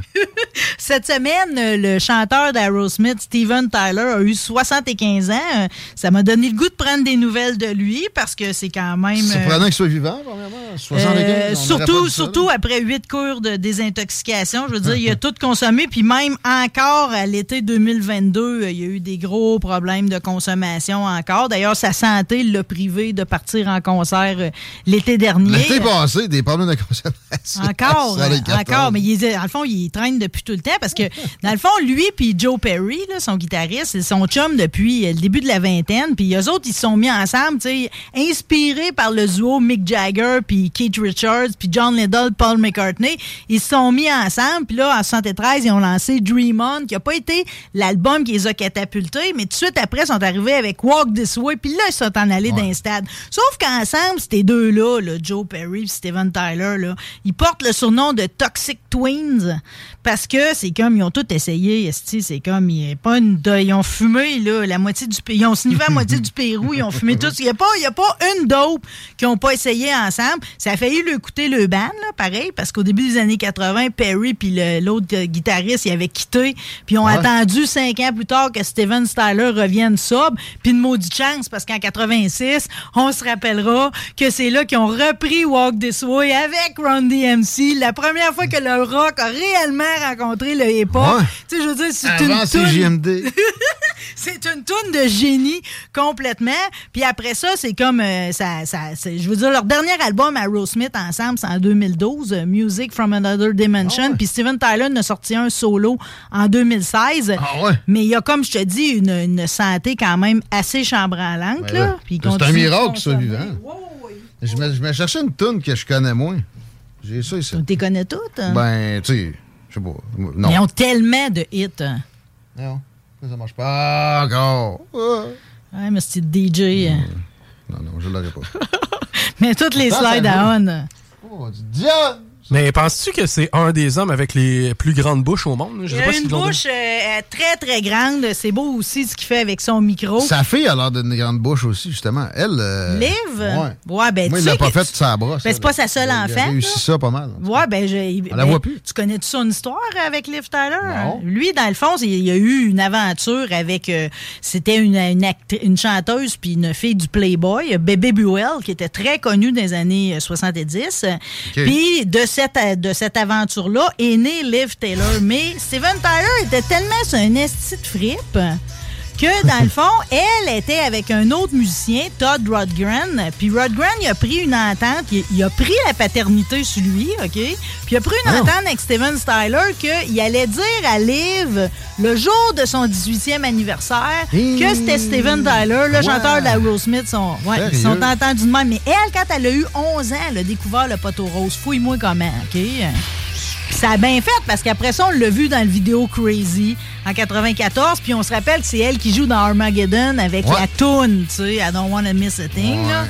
Cette semaine, le chanteur d'Aerosmith, Steven Tyler, a eu 75 ans. Ça m'a donné le goût de prendre des nouvelles de lui parce que c'est quand même. C'est euh, prenant qu'il soit vivant, premièrement. 75, euh, surtout, surtout après huit cours de désintoxication. Je veux dire, il a tout consommé. Puis même encore à l'été 2022, euh, il y a eu des gros problèmes de consommation encore. D'ailleurs, sa santé l'a privé de partir en concert euh, l'été dernier. L'été passé, des problèmes de consommation. Encore, euh, 14. encore, mais il dans le fond, il traîne depuis tout le temps parce que, dans le fond, lui puis Joe Perry, là, son guitariste, c'est son chum depuis le début de la vingtaine. Puis eux autres, ils se sont mis ensemble, tu sais, inspirés par le duo Mick Jagger puis Keith Richards puis John Paul McCartney. Ils se sont mis ensemble. Puis là, en 73, ils ont lancé Dream On, qui a pas été l'album qui les a catapultés, mais tout de suite après, ils sont arrivés avec Walk This Way. Puis là, ils sont en allés d'un stade. Sauf qu'ensemble, ces deux-là, là, Joe Perry et Steven Tyler, là, ils portent le surnom de Toxic Twins parce que c'est comme, ils ont tout essayé, c'est comme, il y a pas une, ils ont fumé, là, la moitié du, P- ils ont sniffé la moitié du Pérou, ils ont fumé tout, il n'y a pas, y a pas une dope qu'ils n'ont pas essayé ensemble. Ça a failli leur coûter le ban, là, pareil, parce qu'au début des années 80, Perry puis l'autre guitariste, ils avaient quitté, puis ils ont Ouais. attendu cinq ans plus tard que Steven Styler revienne sobre, puis une maudite chance, parce qu'en 86, on se rappellera que c'est là qu'ils ont repris Walk This Way avec Run DMC, la première fois que le rock a réellement rencontré le hip-hop. Ouais. Tu sais, je veux dire, c'est une toune- c'est une toune de génie complètement. Puis après ça, c'est comme euh, ça, je veux dire leur dernier album à Smith ensemble, c'est en 2012, euh, Music from Another Dimension. Puis Steven Tyler en a sorti un solo en 2016. Mais il y a comme je te dis une, une santé quand même assez chambranlante Ben là. là, Puis C'est un miracle qu'il soit vivant. Je me, je me cherchais une toune que je connais moins. J'ai ça ici. Tu les connais toutes. hein? Ben, tu sais, je sais pas. Non. Mais ils ont tellement de hits. hein. Non. Ça marche pas encore. Ouais, mais c'est DJ. hein? Non, non, je l'aurais pas. Mais toutes les slides à on. Oh, Diane! Mais penses-tu que c'est un des hommes avec les plus grandes bouches au monde? Je Il sais a pas une bouche euh, très, très grande. C'est beau aussi ce qu'il fait avec son micro. Sa fille a l'air d'une grande bouche aussi, justement. Elle. euh, Liv? Ouais. Ouais, ben, Moi, tu il l'a pas fait tu- de sa brosse. Ben, c'est pas sa seule Il a enfant. réussi ça pas mal. Ouais, ben, je, On la ben, voit plus. Tu connais-tu son histoire avec Liv Tyler? Lui, dans le fond, il y a eu une aventure avec. euh, C'était une, une, actri- une chanteuse puis une fille du Playboy, Bébé Buell, qui était très connue dans les années euh, 70. Puis de euh, de cette aventure-là est née Liv Taylor. Mais Steven Tyler était tellement sur un esti de que dans le fond, elle était avec un autre musicien, Todd Rodgren. Puis Rodgren, il a pris une entente, il, il a pris la paternité sur lui, OK? Puis il a pris une entente avec Steven Styler qu'il allait dire à Liv, le jour de son 18e anniversaire, que c'était Steven Tyler, le Ouais. chanteur de la Smith. Sont, ouais, ils sont entendus de même. Mais elle, quand elle a eu 11 ans, elle a découvert le poteau rose. Fouille-moi comment, OK? Ça a bien fait parce qu'après ça, on l'a vu dans le vidéo Crazy en 94. Puis on se rappelle que c'est elle qui joue dans Armageddon avec Ouais. la toune, tu sais, I don't wanna miss a thing. là.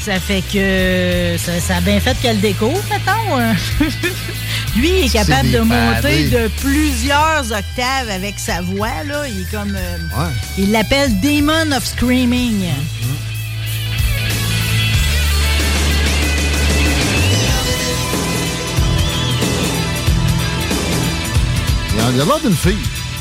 Ça fait que ça, ça a bien fait qu'elle découvre, mettons. euh. Lui, il est capable de monter de plusieurs octaves avec sa voix. Là. Il est comme. euh. Il l'appelle Demon of Screaming. A il a l'air d'une fille.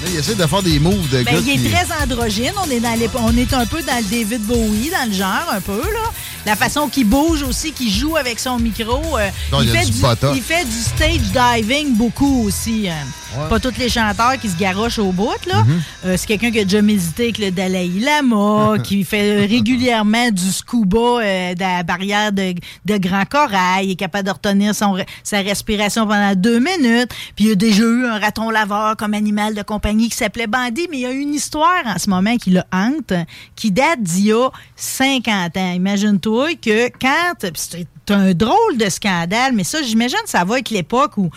Là, il essaie de faire des moves de Ben, gars il est qui- très androgyne. On est, dans les- on est un peu dans le David Bowie, dans le genre, un peu. là. La façon qu'il bouge aussi, qu'il joue avec son micro. euh, Non, il fait du il fait du stage diving beaucoup aussi. hein. Ouais. Pas tous les chanteurs qui se garochent au bout. là. Mhm. Euh, c'est quelqu'un qui a déjà médité avec le Dalai Lama, qui fait régulièrement du scuba euh, de la barrière de, de Grand Corail. Il est capable de retenir son, sa respiration pendant deux minutes. Puis il a déjà eu un raton laveur comme animal de compagnie qui s'appelait Bandit. Mais il y a une histoire en ce moment qui le hante, qui date d'il y a 50 ans. Imagine-toi que quand... C'est un drôle de scandale, mais ça, j'imagine ça va avec l'époque où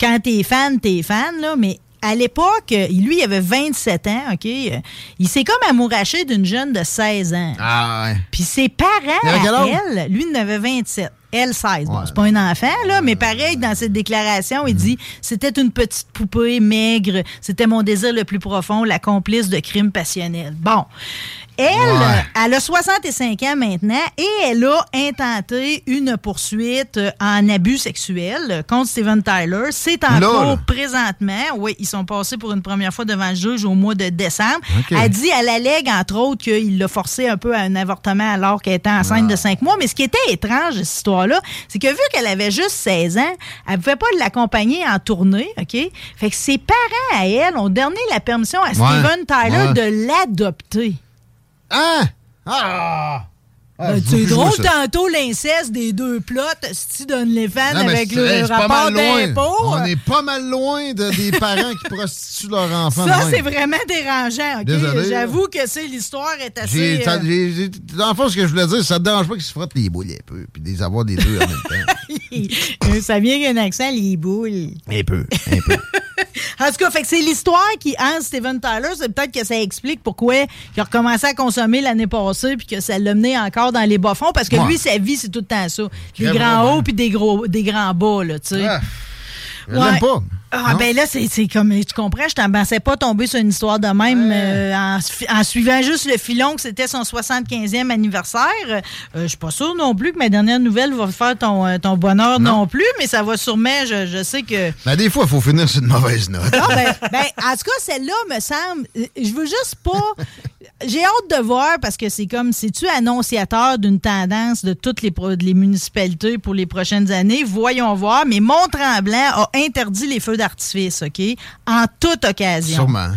quand t'es fan, t'es fan, là, mais à l'époque, lui, il avait 27 ans, OK? Euh, Il s'est comme amouraché d'une jeune de 16 ans. Ah, ouais. Puis ses parents, à elle, lui, il en avait 27. Elle, 16. Bon, c'est pas un enfant, là, mais pareil, dans cette déclaration, il dit c'était une petite poupée maigre, c'était mon désir le plus profond, la complice de crimes passionnels. Bon. Elle, Ouais. elle a 65 ans maintenant et elle a intenté une poursuite en abus sexuel contre Steven Tyler. C'est en cours présentement. Oui, ils sont passés pour une première fois devant le juge au mois de décembre. Elle dit, elle allègue entre autres qu'il l'a forcé un peu à un avortement alors qu'elle était enceinte Ah. de 5 mois. Mais ce qui était étrange cette histoire-là, c'est que vu qu'elle avait juste 16 ans, elle pouvait pas l'accompagner en tournée, OK? Fait que ses parents à elle ont donné la permission à Steven Tyler ouais. de l'adopter. Hein? Ah! Ah, Ben, c'est drôle tantôt l'inceste des deux plots, si donne les fans Non, avec le hey, rapport d'impôt. On est pas mal loin de, des parents qui prostituent leur enfant. Ça, c'est vraiment dérangeant, OK? Désolé, J'avoue que c'est l'histoire est assez. Euh, j'ai- j'ai- dans le fond, ce que je voulais dire, ça te dérange pas qu'ils se frottent les boules un peu, puis les avoir des deux en même temps. ça vient qu'un accent, les boules. Un peu, un peu. En tout cas, fait que c'est l'histoire qui hante Steven Tyler. C'est peut-être que ça explique pourquoi il a recommencé à consommer l'année passée puis que ça l'a mené encore dans les bas-fonds. Parce que Ouais. lui, sa vie, c'est tout le temps ça. Des grands hauts puis des, gros, des grands bas, là, tu sais. Je Ouais. l'aime pas. Ah, Non? ben là, c'est comme, tu comprends, je t'en pensais pas tomber sur une histoire de même euh, en, su- en suivant juste le filon que c'était son 75e anniversaire. Euh, je suis pas sûre non plus que ma dernière nouvelle va faire ton, euh, ton bonheur non. plus, mais ça va sûrement, je, je sais que... Ben, des fois, il faut finir sur une mauvaise note. Ah, ben, ben, en tout cas, celle-là me semble. euh, Je veux juste pas. J'ai hâte de voir parce que c'est comme. C'est-tu annonciateur d'une tendance de toutes les municipalités pour les prochaines années? Voyons voir. Mais Mont-Tremblant a interdit les feux d'artifice, OK? En toute occasion. Sûrement.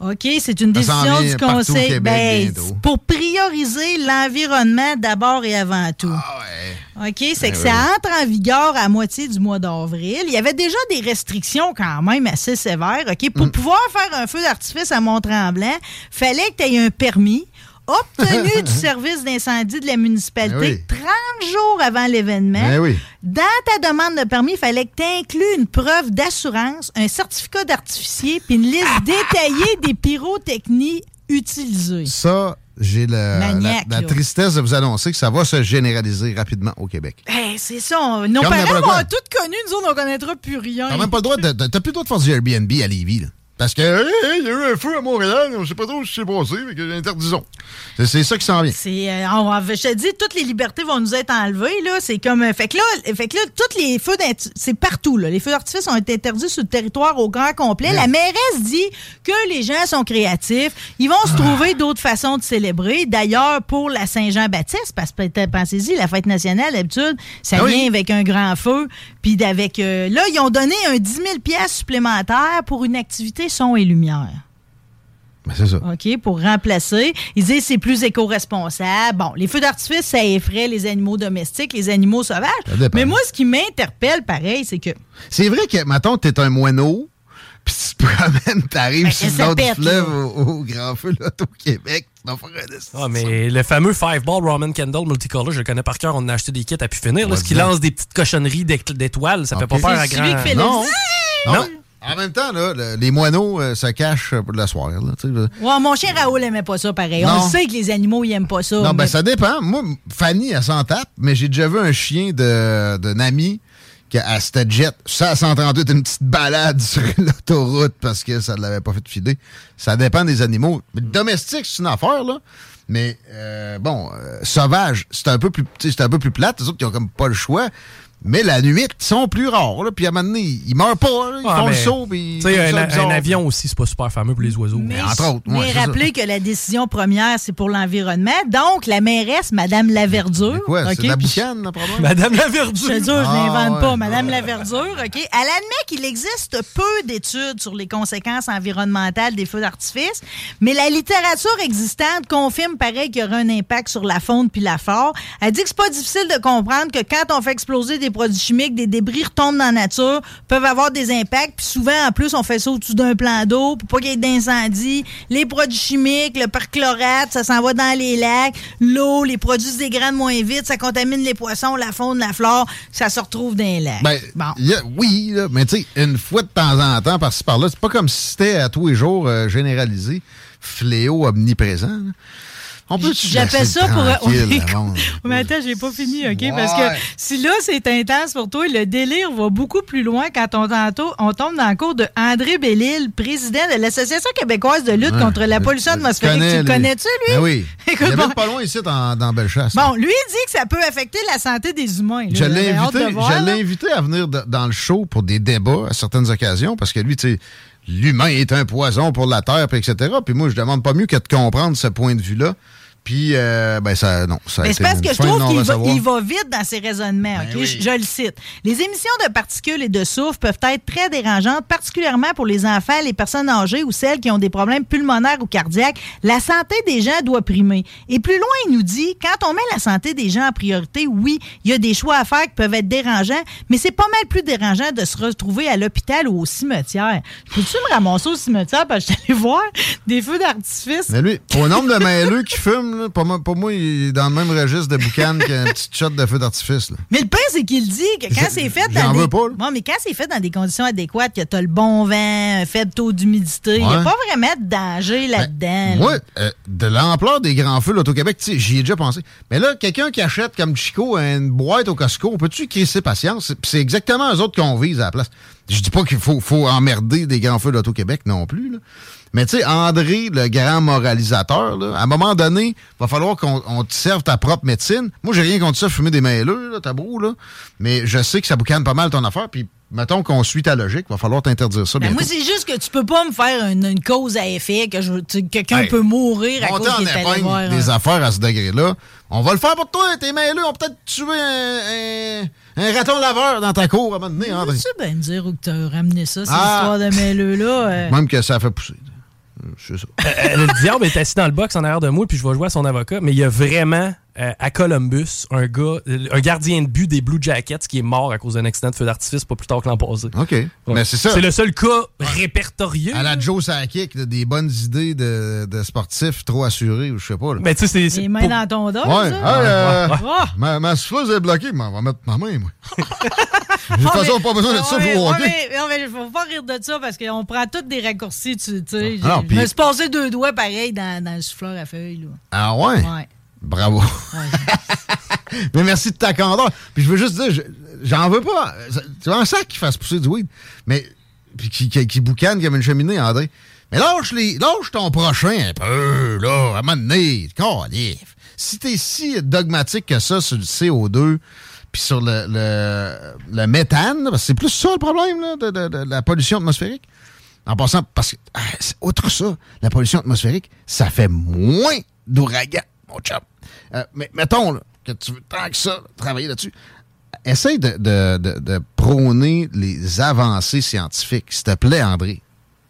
OK, c'est une décision du Conseil. Québec Ben, pour prioriser l'environnement d'abord et avant tout. Ah OK, c'est Ben que oui. ça entre en vigueur à moitié du mois d'avril. Il y avait déjà des restrictions quand même assez sévères. OK, Mm. pour pouvoir faire un feu d'artifice à Mont-Tremblant, fallait que tu aies un permis obtenu du service d'incendie de la municipalité Ben oui. 30 jours avant l'événement. Ben oui. Dans ta demande de permis, il fallait que tu inclues une preuve d'assurance, un certificat d'artificier, puis une liste détaillée des pyrotechnies utilisées. Ça, j'ai la, la tristesse de vous annoncer que ça va se généraliser rapidement au Québec. Hey, c'est ça. on- nos Comme parents tout connu, nous autres, on connaîtra plus rien. T'as même pas le droit de. T'as plus le droit de faire du Airbnb à Lévis, là. Parce que, hey, il y a eu un feu à Montréal, on sait pas trop ce qui s'est passé, mais que interdisons. C'est- C'est ça qui s'en vient. C'est, euh, je te dis, toutes les libertés vont nous être enlevées. Là. C'est comme. euh, fait que là, fait que là, tous les feux c'est partout. Là. Les feux d'artifice ont été interdits sur le territoire au grand complet. La mairesse dit que les gens sont créatifs. Ils vont se trouver d'autres façons de célébrer. D'ailleurs, pour la Saint-Jean-Baptiste, parce que pensez-y, la fête nationale, d'habitude, ça Ah oui. vient avec un grand feu. Puis d'avec. euh, là, ils ont donné un 10 000 pièces supplémentaires pour une activité son et lumière. Ben, c'est ça. OK, pour remplacer. Ils disent c'est plus éco-responsable. Bon, les feux d'artifice, ça effraie les animaux domestiques, les animaux sauvages. Mais moi, ce qui m'interpelle, pareil, c'est que. C'est vrai que, mettons, t'es un moineau, puis tu te promènes, t'arrives Ben, sur l'autre fleuve au, au Grand Feu, là, au Québec. Ah, mais le fameux Five Ball Roman Candle Multicolor, je le connais par cœur. On a acheté des kits à pu finir. Là, ce qui lance des petites cochonneries d'é- d'étoiles, ça fait Ok. pas peur à C'est celui grand. qui fait Non. le. Non. En même temps, là, le- les moineaux euh, se cachent pour le soir. Là. Ouais, mon chien Raoul aimait pas ça, pareil. Non. On le sait que les animaux, ils aiment pas ça. Non, ben ça dépend. Moi, Fanny, elle s'en tape, mais j'ai déjà vu un chien de- d'un ami qui, à cette jet, ça à 138, une petite balade sur l'autoroute parce que ça ne l'avait pas fait filer. Ça dépend des animaux. Mais domestique, c'est une affaire, là. Mais euh, bon, euh, sauvage, c'est un peu plus c'est un peu plus plate. Les autres, ils ont comme pas le choix. Mais la nuit, ils sont plus rares. Là. Puis à un moment donné, ils meurent pas. là. Ils Ah, font le mais, saut. Puis un, avion aussi, c'est pas super fameux pour les oiseaux. Mais, entre autres, ouais, mais rappelez que la décision première, c'est pour l'environnement. Donc, la mairesse, Madame Laverdure. Mais quoi, c'est la boucane, le problème? Madame la Je verdure. te jure, je Ah, n'invente ouais. pas. Madame Laverdure, OK? Elle admet qu'il existe peu d'études sur les conséquences environnementales des feux d'artifice, mais la littérature existante confirme, pareil, qu'il y aura un impact sur la faune puis la flore. Elle dit que c'est pas difficile de comprendre que quand on fait exploser des produits chimiques, des débris retombent dans la nature, peuvent avoir des impacts, puis souvent, en plus, on fait ça au-dessus d'un plan d'eau pour pas qu'il y ait d'incendie. Les produits chimiques, le perchlorate, ça s'en va dans les lacs. L'eau, les produits se dégradent moins vite, ça contamine les poissons, la faune, la flore, ça se retrouve dans les lacs. Ben, bon. a- oui, là, mais tu sais, une fois de temps en temps, par-ci par-là, c'est pas comme si c'était à tous les jours euh, généralisé, fléau omniprésent. là. On peut J'appelle ça pour. Mais attends, j'ai pas fini, OK? Ouais. Parce que si là, c'est intense pour toi, le délire va beaucoup plus loin quand on, tantôt- on tombe dans le cours de André Bellil, président de l'Association québécoise de lutte Ouais. contre la pollution atmosphérique. tu le connais-tu, lui? Ben oui. Écoute, il bon. pas loin ici, dans, dans Bellechasse. Bon, lui, il dit que ça peut affecter la santé des humains. là. Je l'ai invité, voir, je l'ai là. invité à venir de- dans le show pour des débats à certaines occasions parce que lui, tu sais, l'humain est un poison pour la terre, puis etc. Puis moi, je demande pas mieux que de comprendre ce point de vue-là. Puis, euh, ben, ça, non, ça Mais c'est parce que je trouve qu'il va, non-recevoir. il va vite dans ses raisonnements. ok? oui. je, je le cite. Les émissions de particules et de soufre peuvent être très dérangeantes, particulièrement pour les enfants, les personnes âgées ou celles qui ont des problèmes pulmonaires ou cardiaques. La santé des gens doit primer. Et plus loin, il nous dit, quand on met la santé des gens en priorité, oui, il y a des choix à faire qui peuvent être dérangeants, mais c'est pas mal plus dérangeant de se retrouver à l'hôpital ou au cimetière. Peux-tu me ramasser au cimetière parce que je suis allé voir des feux d'artifice? Mais lui, au nombre de mailleux qui fument, là, pour, moi, pour moi, il est dans le même registre de boucan qu'un petit shot de feu d'artifice. là. Mais le pire, c'est qu'il dit que quand c'est fait j'en dans des... veux pas, là. Bon, mais quand c'est fait dans des conditions adéquates, que tu as le bon vent, un faible taux d'humidité, il n'y a Ouais. pas vraiment de danger là-dedans. là. Moi, euh, de l'ampleur des grands feux l'Auto-Québec, tu sais, j'y ai déjà pensé. Mais là, quelqu'un qui achète comme Chico une boîte au Costco, on peut-tu crisser patience? C'est- C'est exactement eux autres qu'on vise à la place. Je dis pas qu'il faut, faut emmerder des grands feux d'Auto-Québec non plus. là. Mais tu sais, André, le grand moralisateur, là, à un moment donné, va falloir qu'on on te serve ta propre médecine. Moi, j'ai rien contre ça, fumer des mailleux, là, tabou, là. Mais je sais que ça boucane pas mal ton affaire. Puis, mettons qu'on suit ta logique, va falloir t'interdire ça. Ben, moi, c'est juste que tu peux pas me faire une, une cause à effet, que tu- quelqu'un Hey, peut mourir à cause qu'il est allé voir. des un- affaires à ce degré-là. On va le faire pour toi, tes mains-là. On peut peut-être tuer un, un, un raton laveur dans ta cour à un moment donné, André. Tu bien me dire où que t'as ramené ça, cette Ah. histoire de mêleux-là. euh. Même que ça fait pousser. Euh, C'est ça. Euh, le diable est assis dans le box en arrière de moi, puis je vais jouer à son avocat. Mais il y a vraiment, euh, à Columbus, un gars, euh, un gardien de but des Blue Jackets qui est mort à cause d'un accident de feu d'artifice pas plus tard que l'an passé. OK. Mais c'est ça. C'est le seul cas répertorié. À la Joe Sakic, des bonnes idées de, de sportifs trop assurés, ou je sais pas. Là. Mais tu sais, c'est- c'est. Les mains pour- dans ton dos, Ouais, ça? hey, euh, Ouais. ma, ma souffleuse est bloquée, mais on va mettre ma main, moi. De toute façon, mais- pas besoin de ça pour hockey. non, mais faut pas rire de ça parce qu'on prend tous des raccourcis, tu sais. Ah, non, Je me suis passé deux doigts pareil dans, dans le souffleur à feuilles. Là. Ah ouais? Ouais. Bravo. Mais merci de ta candeur. Puis je veux juste dire, je- j'en veux pas. C'est un sac qui fasse pousser du weed. Mais, puis qui, qui, qui boucane comme une cheminée, André. Mais lâche, les, lâche ton prochain un peu, là, à un moment donné. Si t'es si dogmatique que ça sur le CO2, puis sur le, le, le méthane, parce que c'est plus ça le problème là, de, de- de la pollution atmosphérique. En passant, parce que, ah, outre ça, la pollution atmosphérique, ça fait moins d'ouragans, mon chum. Euh, mais mettons que tu veux tant que ça travailler là-dessus. Essaye de, prôner les avancées scientifiques, s'il te plaît, André.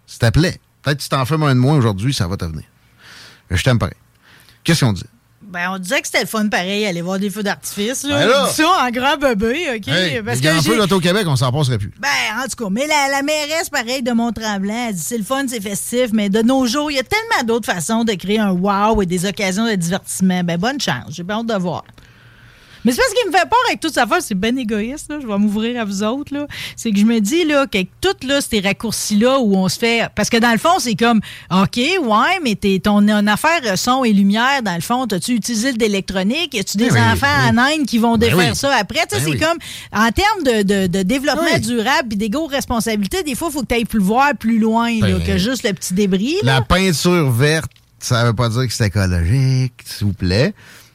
S'il te plaît. Peut-être que tu t'en fais moins de moins aujourd'hui, ça va t'avenir. Je t'aime pareil. Qu'est-ce qu'on dit? Ben, on disait que c'était le fun pareil, aller voir des feux d'artifice. Là. Ben là! Je dis ça en grand bébé, OK? Hey, parce que feux j'ai- l'Auto-Québec, on s'en passerait plus. Ben, en tout cas, mais la, la mairesse, pareil, de Mont-Tremblant, elle dit c'est le fun, c'est festif, mais de nos jours, il y a tellement d'autres façons de créer un wow et des occasions de divertissement. Ben, bonne chance. J'ai hâte de voir. Mais c'est parce qu'il me fait peur avec toute sa affaire, c'est ben égoïste, là. Je vais m'ouvrir à vous autres, là. C'est que je me dis, là, qu'avec toutes, là, ces raccourcis-là où on se fait. Parce que dans le fond, c'est comme, OK, ouais, mais t'es, ton une affaire euh, son et lumière, dans le fond, t'as-tu utilisé de l'électronique? Y a-tu des oui, enfants en Inde qui vont Ben défaire oui. ça après? Ben c'est comme, en termes de, de- de développement durable et d'égaux responsabilités, des fois, il faut que tu ailles plus voir plus loin, là, Ben, que juste le petit débris. La peinture verte, ça veut pas dire que c'est écologique, s'il vous plaît.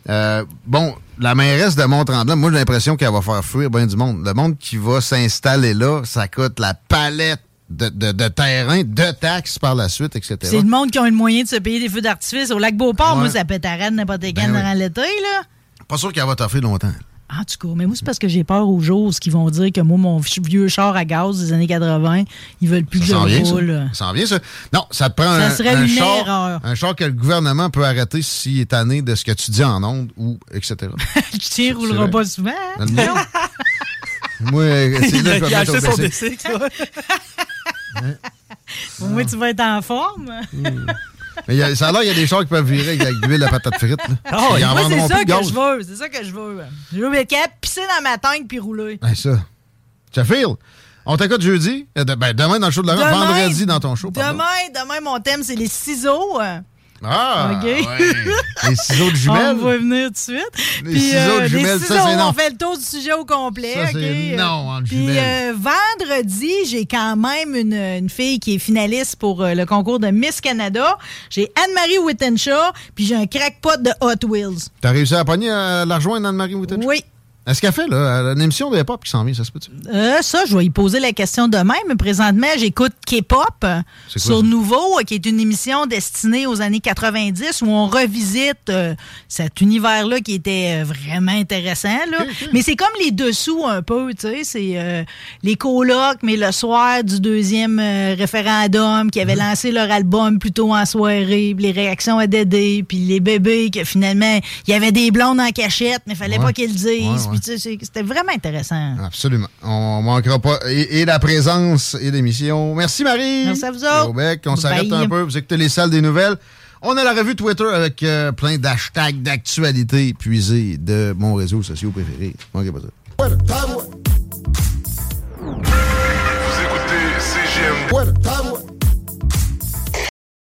Euh, bon, la mairesse de Mont-Tremblant, moi, j'ai l'impression qu'elle va faire fuir bien du monde. Le monde qui va s'installer là, ça coûte la palette de, de, de terrain, de taxes par la suite, etc. C'est le monde qui a le moyen de se payer des feux d'artifice. Au lac Beauport, Ouais. moi, ça pète à n'importe quand Ben oui. durant l'été, là. Pas sûr qu'elle va t'offrir longtemps. En tout cas, mais moi, c'est parce que j'ai peur aux jours qui vont dire que moi, mon vieux char à gaz des années 80, ils veulent plus que je Ça s'en vient, ça. roule. Ça s'en vient, ça. Non, ça te prend Ça un, serait un une char, erreur. un char que le gouvernement peut arrêter s'il est tanné de ce que tu dis en ondes ou etc. Le tien roulera pas souvent. hein? Le mien? Moi, c'est là que je acheté son. Au moins, tu vas être en forme. Mais il y a- ça a l'air qu'il y a des chars qui peuvent virer avec de l'huile à patate frite. Moi, c'est ça que gaz. je veux. C'est ça que je veux. Je veux capable de pisser dans ma tank puis rouler. Ben, ça. Tu feel? On t'écoute jeudi. Euh, ben, demain dans le show de la Demain- vendredi dans ton show. pardon. Demain, demain, mon thème, c'est les ciseaux. Ah! OK? Les ciseaux de jumelles. On va venir tout de suite. Les ciseaux de euh, jumelles, les ça, ciseaux, c'est non. on fait le tour du sujet au complet. Ça, non, en Puis jumelles. euh, vendredi, j'ai quand même une, une fille qui est finaliste pour euh, le concours de Miss Canada. J'ai Anne-Marie Wittenshaw, puis j'ai un crackpot de Hot Wheels. T'as réussi à pogner, à la rejoindre, Anne-Marie Witten? Oui. Est-ce qu'elle fait, là, une émission de hip-hop qui s'en vient, ça se peut-tu? Euh, ça, je vais y poser la question demain, mais présentement, j'écoute K-pop sur ça? Nouveau, euh, qui est une émission destinée aux années 90 où on revisite euh, cet univers-là qui était vraiment intéressant. Là. Mais c'est comme les dessous un peu, tu sais. C'est euh, les colocs, mais le soir du deuxième référendum qui Mhm. avait lancé leur album plutôt en soirée, puis les réactions à Dédé, puis les bébés que finalement, il y avait des blondes en cachette, mais fallait Ouais. pas qu'ils le disent. Ouais, ouais. C'était vraiment intéressant. Absolument. On manquera pas. Et, et la présence et l'émission. Merci, Marie. Merci à vous autres. On s'arrête un peu. Vous écoutez les salles des nouvelles. On a la revue Twitter avec euh, plein d'hashtags d'actualité puisés de mon réseau social préféré. Manquez pas ça. Vous écoutez CGM.